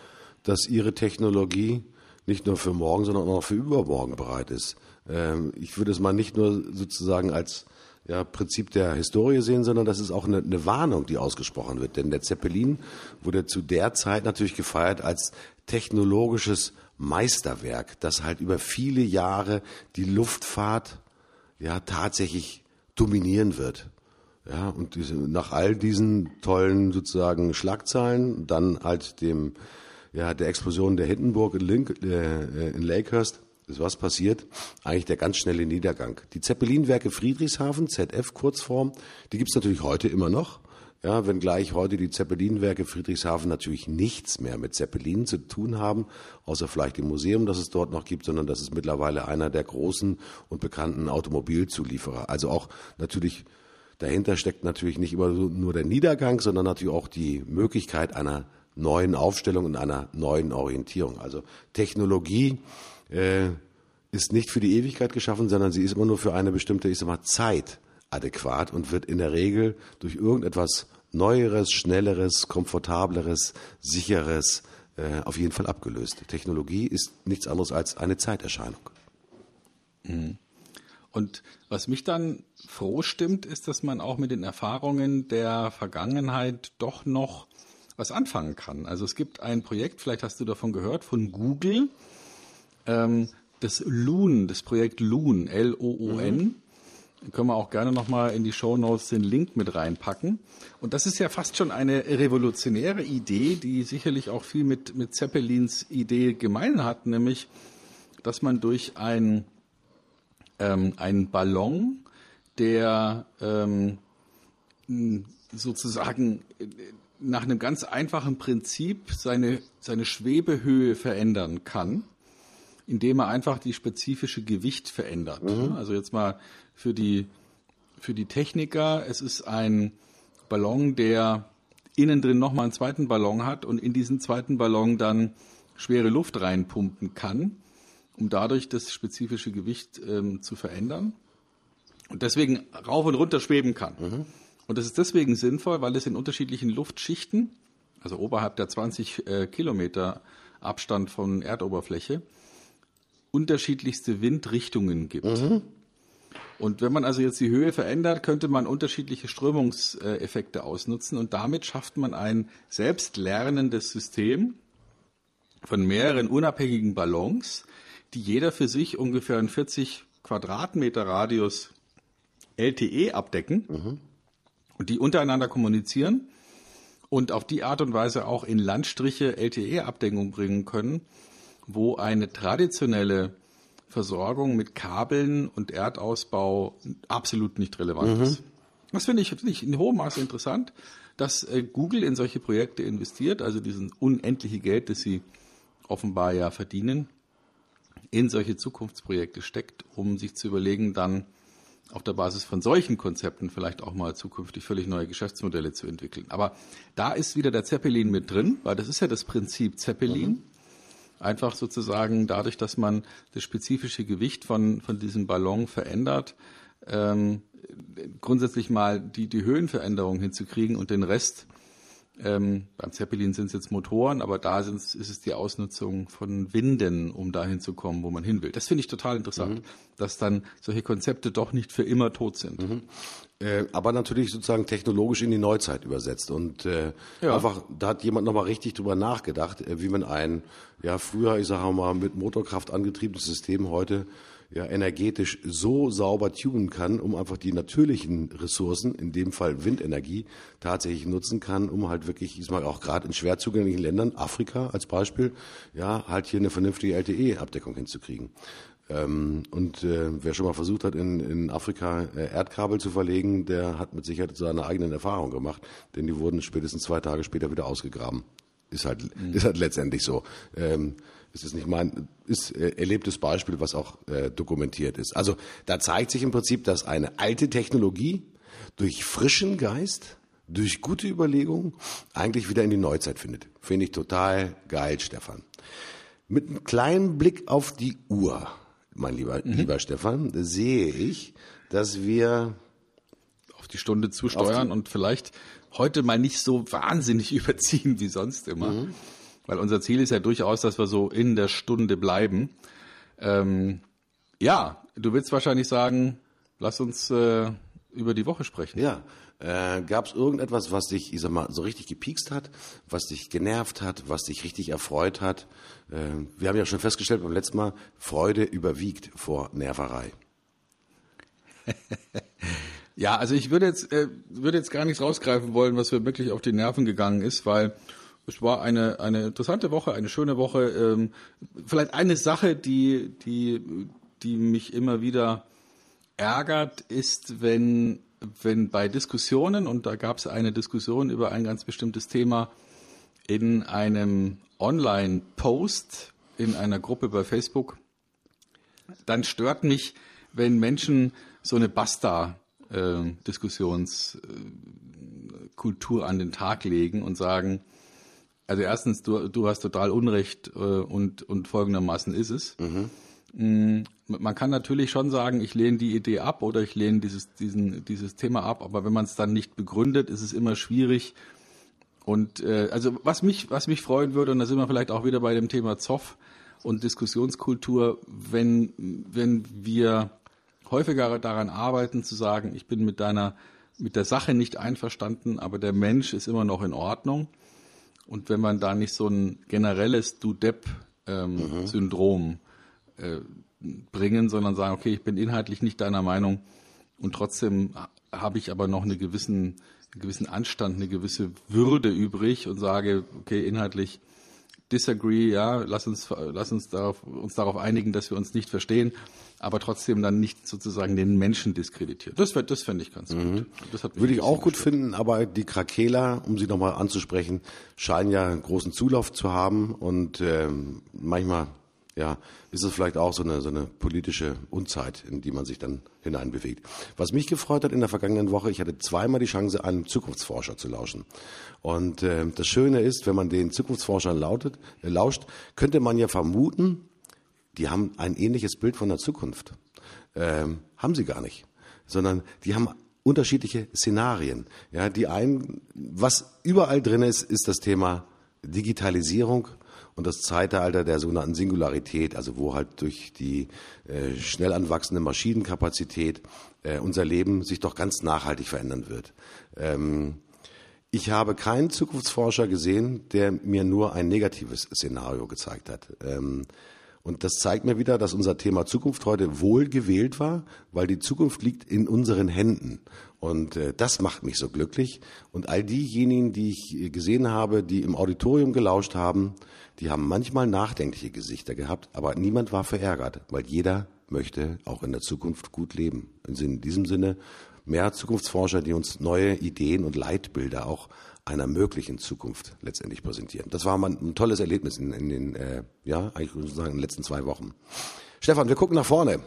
dass ihre Technologie nicht nur für morgen, sondern auch für übermorgen bereit ist. Ähm, ich würde es mal nicht nur sozusagen als ja, Prinzip der Historie sehen, sondern das ist auch eine, eine Warnung, die ausgesprochen wird. Denn der Zeppelin wurde zu der Zeit natürlich gefeiert als technologisches Meisterwerk, das halt über viele Jahre die Luftfahrt ja tatsächlich dominieren wird. Ja, und diese, nach all diesen tollen sozusagen Schlagzeilen, dann halt dem, ja, der Explosion der Hindenburg in, Link, äh, in Lakehurst, ist was passiert? Eigentlich der ganz schnelle Niedergang. Die Zeppelinwerke Friedrichshafen, ZF Kurzform, die gibt's natürlich heute immer noch. Ja, wenngleich heute die Zeppelinwerke Friedrichshafen natürlich nichts mehr mit Zeppelinen zu tun haben, außer vielleicht im Museum, das es dort noch gibt, sondern das ist mittlerweile einer der großen und bekannten Automobilzulieferer. Also auch natürlich dahinter steckt natürlich nicht immer nur der Niedergang, sondern natürlich auch die Möglichkeit einer neuen Aufstellung und einer neuen Orientierung. Also Technologie äh, ist nicht für die Ewigkeit geschaffen, sondern sie ist immer nur für eine bestimmte, ich sag mal, Zeit adäquat und wird in der Regel durch irgendetwas Neueres, Schnelleres, Komfortableres, Sicheres äh, auf jeden Fall abgelöst. Technologie ist nichts anderes als eine Zeiterscheinung. Mhm. Und was mich dann froh stimmt, ist, dass man auch mit den Erfahrungen der Vergangenheit doch noch was anfangen kann. Also es gibt ein Projekt, vielleicht hast du davon gehört, von Google, ähm, das Loon, das Projekt Loon, L-O-O-N. Mhm. Können wir auch gerne nochmal in die Show Notes den Link mit reinpacken. Und das ist ja fast schon eine revolutionäre Idee, die sicherlich auch viel mit, mit Zeppelins Idee gemein hat, nämlich, dass man durch ein ähm, einen Ballon, der ähm, sozusagen äh, nach einem ganz einfachen Prinzip seine, seine Schwebehöhe verändern kann, indem er einfach die spezifische Gewicht verändert. Mhm. Also jetzt mal für die, für die Techniker, es ist ein Ballon, der innen drin nochmal einen zweiten Ballon hat und in diesen zweiten Ballon dann schwere Luft reinpumpen kann um dadurch das spezifische Gewicht ähm, zu verändern und deswegen rauf und runter schweben kann. Mhm. Und das ist deswegen sinnvoll, weil es in unterschiedlichen Luftschichten, also oberhalb der 20 äh, Kilometer Abstand von Erdoberfläche, unterschiedlichste Windrichtungen gibt. Mhm. Und wenn man also jetzt die Höhe verändert, könnte man unterschiedliche Strömungseffekte ausnutzen und damit schafft man ein selbstlernendes System von mehreren unabhängigen Ballons, die jeder für sich ungefähr einen 40 Quadratmeter Radius LTE abdecken mhm. und die untereinander kommunizieren und auf die Art und Weise auch in Landstriche LTE-Abdeckung bringen können, wo eine traditionelle Versorgung mit Kabeln und Erdausbau absolut nicht relevant mhm. ist. Das finde ich, find ich in hohem Maße interessant, dass äh, Google in solche Projekte investiert, also diesen unendliche Geld, das sie offenbar ja verdienen, in solche Zukunftsprojekte steckt, um sich zu überlegen, dann auf der Basis von solchen Konzepten vielleicht auch mal zukünftig völlig neue Geschäftsmodelle zu entwickeln. Aber da ist wieder der Zeppelin mit drin, weil das ist ja das Prinzip Zeppelin. Mhm. Einfach sozusagen dadurch, dass man das spezifische Gewicht von, von diesem Ballon verändert, ähm, grundsätzlich mal die, die Höhenveränderung hinzukriegen und den Rest ähm, beim Zeppelin sind es jetzt Motoren, aber da ist es die Ausnutzung von Winden, um dahin zu kommen, wo man hin will. Das finde ich total interessant, mhm. dass dann solche Konzepte doch nicht für immer tot sind. Mhm. Äh, aber natürlich sozusagen technologisch in die Neuzeit übersetzt. Und äh, ja. einfach, da hat jemand nochmal richtig drüber nachgedacht, äh, wie man ein, ja, früher, ich sage mal, mit Motorkraft angetriebenes System heute ja, energetisch so sauber tunen kann, um einfach die natürlichen Ressourcen, in dem Fall Windenergie, tatsächlich nutzen kann, um halt wirklich, ich sag auch gerade in schwer zugänglichen Ländern, Afrika als Beispiel, ja, halt hier eine vernünftige LTE-Abdeckung hinzukriegen. Ähm, und äh, wer schon mal versucht hat, in, in Afrika äh, Erdkabel zu verlegen, der hat mit Sicherheit seine eigenen Erfahrungen gemacht, denn die wurden spätestens zwei Tage später wieder ausgegraben. Ist halt, mhm. ist halt letztendlich so. Ähm, es ist nicht mein, ist äh, erlebtes Beispiel, was auch äh, dokumentiert ist. Also da zeigt sich im Prinzip, dass eine alte Technologie durch frischen Geist, durch gute Überlegungen eigentlich wieder in die Neuzeit findet. Finde ich total geil, Stefan. Mit einem kleinen Blick auf die Uhr, mein lieber, mhm. lieber Stefan, sehe ich, dass wir auf die Stunde zusteuern und vielleicht heute mal nicht so wahnsinnig überziehen wie sonst immer. Mhm. Weil unser Ziel ist ja durchaus, dass wir so in der Stunde bleiben. Ähm, ja, du willst wahrscheinlich sagen, lass uns äh, über die Woche sprechen. Ja. Äh, Gab es irgendetwas, was dich, ich sag mal, so richtig gepiekst hat, was dich genervt hat, was dich richtig erfreut hat? Äh, wir haben ja schon festgestellt beim letzten Mal, Freude überwiegt vor Nerverei. ja, also ich würde jetzt, äh, würde jetzt gar nichts rausgreifen wollen, was mir wirklich auf die Nerven gegangen ist, weil es war eine, eine interessante Woche, eine schöne Woche. Ähm, vielleicht eine Sache, die, die, die mich immer wieder ärgert, ist, wenn, wenn bei Diskussionen, und da gab es eine Diskussion über ein ganz bestimmtes Thema, in einem Online-Post in einer Gruppe bei Facebook, dann stört mich, wenn Menschen so eine Basta-Diskussionskultur äh, an den Tag legen und sagen, also erstens, du, du hast total Unrecht äh, und, und folgendermaßen ist es. Mhm. Mm, man kann natürlich schon sagen, ich lehne die Idee ab oder ich lehne dieses, diesen, dieses Thema ab, aber wenn man es dann nicht begründet, ist es immer schwierig. Und äh, also was mich, was mich freuen würde, und da sind wir vielleicht auch wieder bei dem Thema Zoff und Diskussionskultur, wenn, wenn wir häufiger daran arbeiten zu sagen, ich bin mit deiner, mit der Sache nicht einverstanden, aber der Mensch ist immer noch in Ordnung. Und wenn man da nicht so ein generelles Du-Depp-Syndrom ähm, mhm. äh, bringen, sondern sagen, okay, ich bin inhaltlich nicht deiner Meinung und trotzdem habe ich aber noch eine gewissen, einen gewissen Anstand, eine gewisse Würde übrig und sage, okay, inhaltlich disagree, ja, lass uns, lass uns darauf, uns darauf einigen, dass wir uns nicht verstehen, aber trotzdem dann nicht sozusagen den Menschen diskreditiert. Das, das fände ich ganz mhm. gut. Würde ich auch gut gestört. finden, aber die Krakela, um sie nochmal anzusprechen, scheinen ja einen großen Zulauf zu haben und ähm, manchmal ja, ist es vielleicht auch so eine, so eine politische Unzeit, in die man sich dann hineinbewegt. Was mich gefreut hat in der vergangenen Woche, ich hatte zweimal die Chance, einem Zukunftsforscher zu lauschen. Und äh, das Schöne ist, wenn man den Zukunftsforschern lautet, äh, lauscht, könnte man ja vermuten, die haben ein ähnliches Bild von der Zukunft. Ähm, haben sie gar nicht, sondern die haben unterschiedliche Szenarien. Ja, die einen, was überall drin ist, ist das Thema Digitalisierung und das Zeitalter der sogenannten Singularität, also wo halt durch die äh, schnell anwachsende Maschinenkapazität äh, unser Leben sich doch ganz nachhaltig verändern wird. Ähm, ich habe keinen Zukunftsforscher gesehen, der mir nur ein negatives Szenario gezeigt hat. Ähm, und das zeigt mir wieder, dass unser Thema Zukunft heute wohl gewählt war, weil die Zukunft liegt in unseren Händen. Und äh, das macht mich so glücklich. Und all diejenigen, die ich gesehen habe, die im Auditorium gelauscht haben, die haben manchmal nachdenkliche Gesichter gehabt, aber niemand war verärgert, weil jeder möchte auch in der Zukunft gut leben. In diesem Sinne mehr Zukunftsforscher, die uns neue Ideen und Leitbilder auch einer möglichen Zukunft letztendlich präsentieren. Das war mal ein tolles Erlebnis in, in den, äh, ja, eigentlich sozusagen in den letzten zwei Wochen. Stefan, wir gucken nach vorne.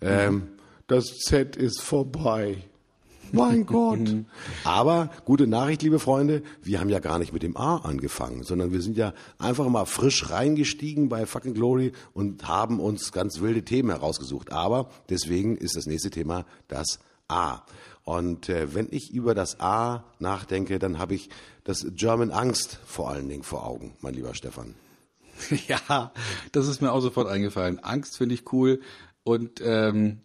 Ähm, das Z ist vorbei. Mein Gott. Aber gute Nachricht, liebe Freunde, wir haben ja gar nicht mit dem A angefangen, sondern wir sind ja einfach mal frisch reingestiegen bei Fucking Glory und haben uns ganz wilde Themen herausgesucht. Aber deswegen ist das nächste Thema das A. Und äh, wenn ich über das A nachdenke, dann habe ich das German Angst vor allen Dingen vor Augen, mein lieber Stefan. Ja, das ist mir auch sofort eingefallen. Angst finde ich cool. Und ähm,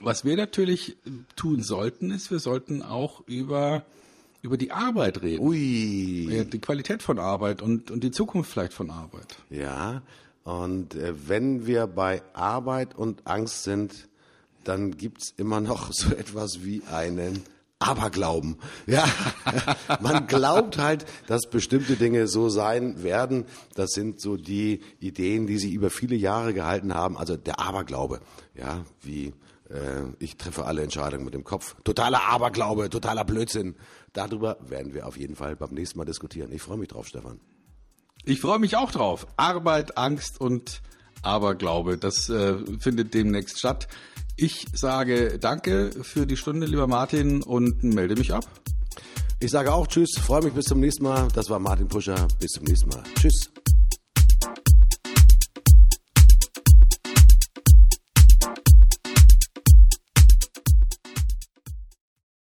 was wir natürlich tun sollten, ist, wir sollten auch über über die Arbeit reden. Ui. Die Qualität von Arbeit und, und die Zukunft vielleicht von Arbeit. Ja, und äh, wenn wir bei Arbeit und Angst sind, dann gibt's immer noch so etwas wie einen Aberglauben. Ja, man glaubt halt, dass bestimmte Dinge so sein werden. Das sind so die Ideen, die sich über viele Jahre gehalten haben. Also der Aberglaube. Ja, wie äh, ich treffe alle Entscheidungen mit dem Kopf. Totaler Aberglaube, totaler Blödsinn. Darüber werden wir auf jeden Fall beim nächsten Mal diskutieren. Ich freue mich drauf, Stefan. Ich freue mich auch drauf. Arbeit, Angst und Aberglaube, das äh, findet demnächst statt. Ich sage danke für die Stunde, lieber Martin, und melde mich ab. Ich sage auch Tschüss, freue mich bis zum nächsten Mal. Das war Martin Puscher. Bis zum nächsten Mal. Tschüss.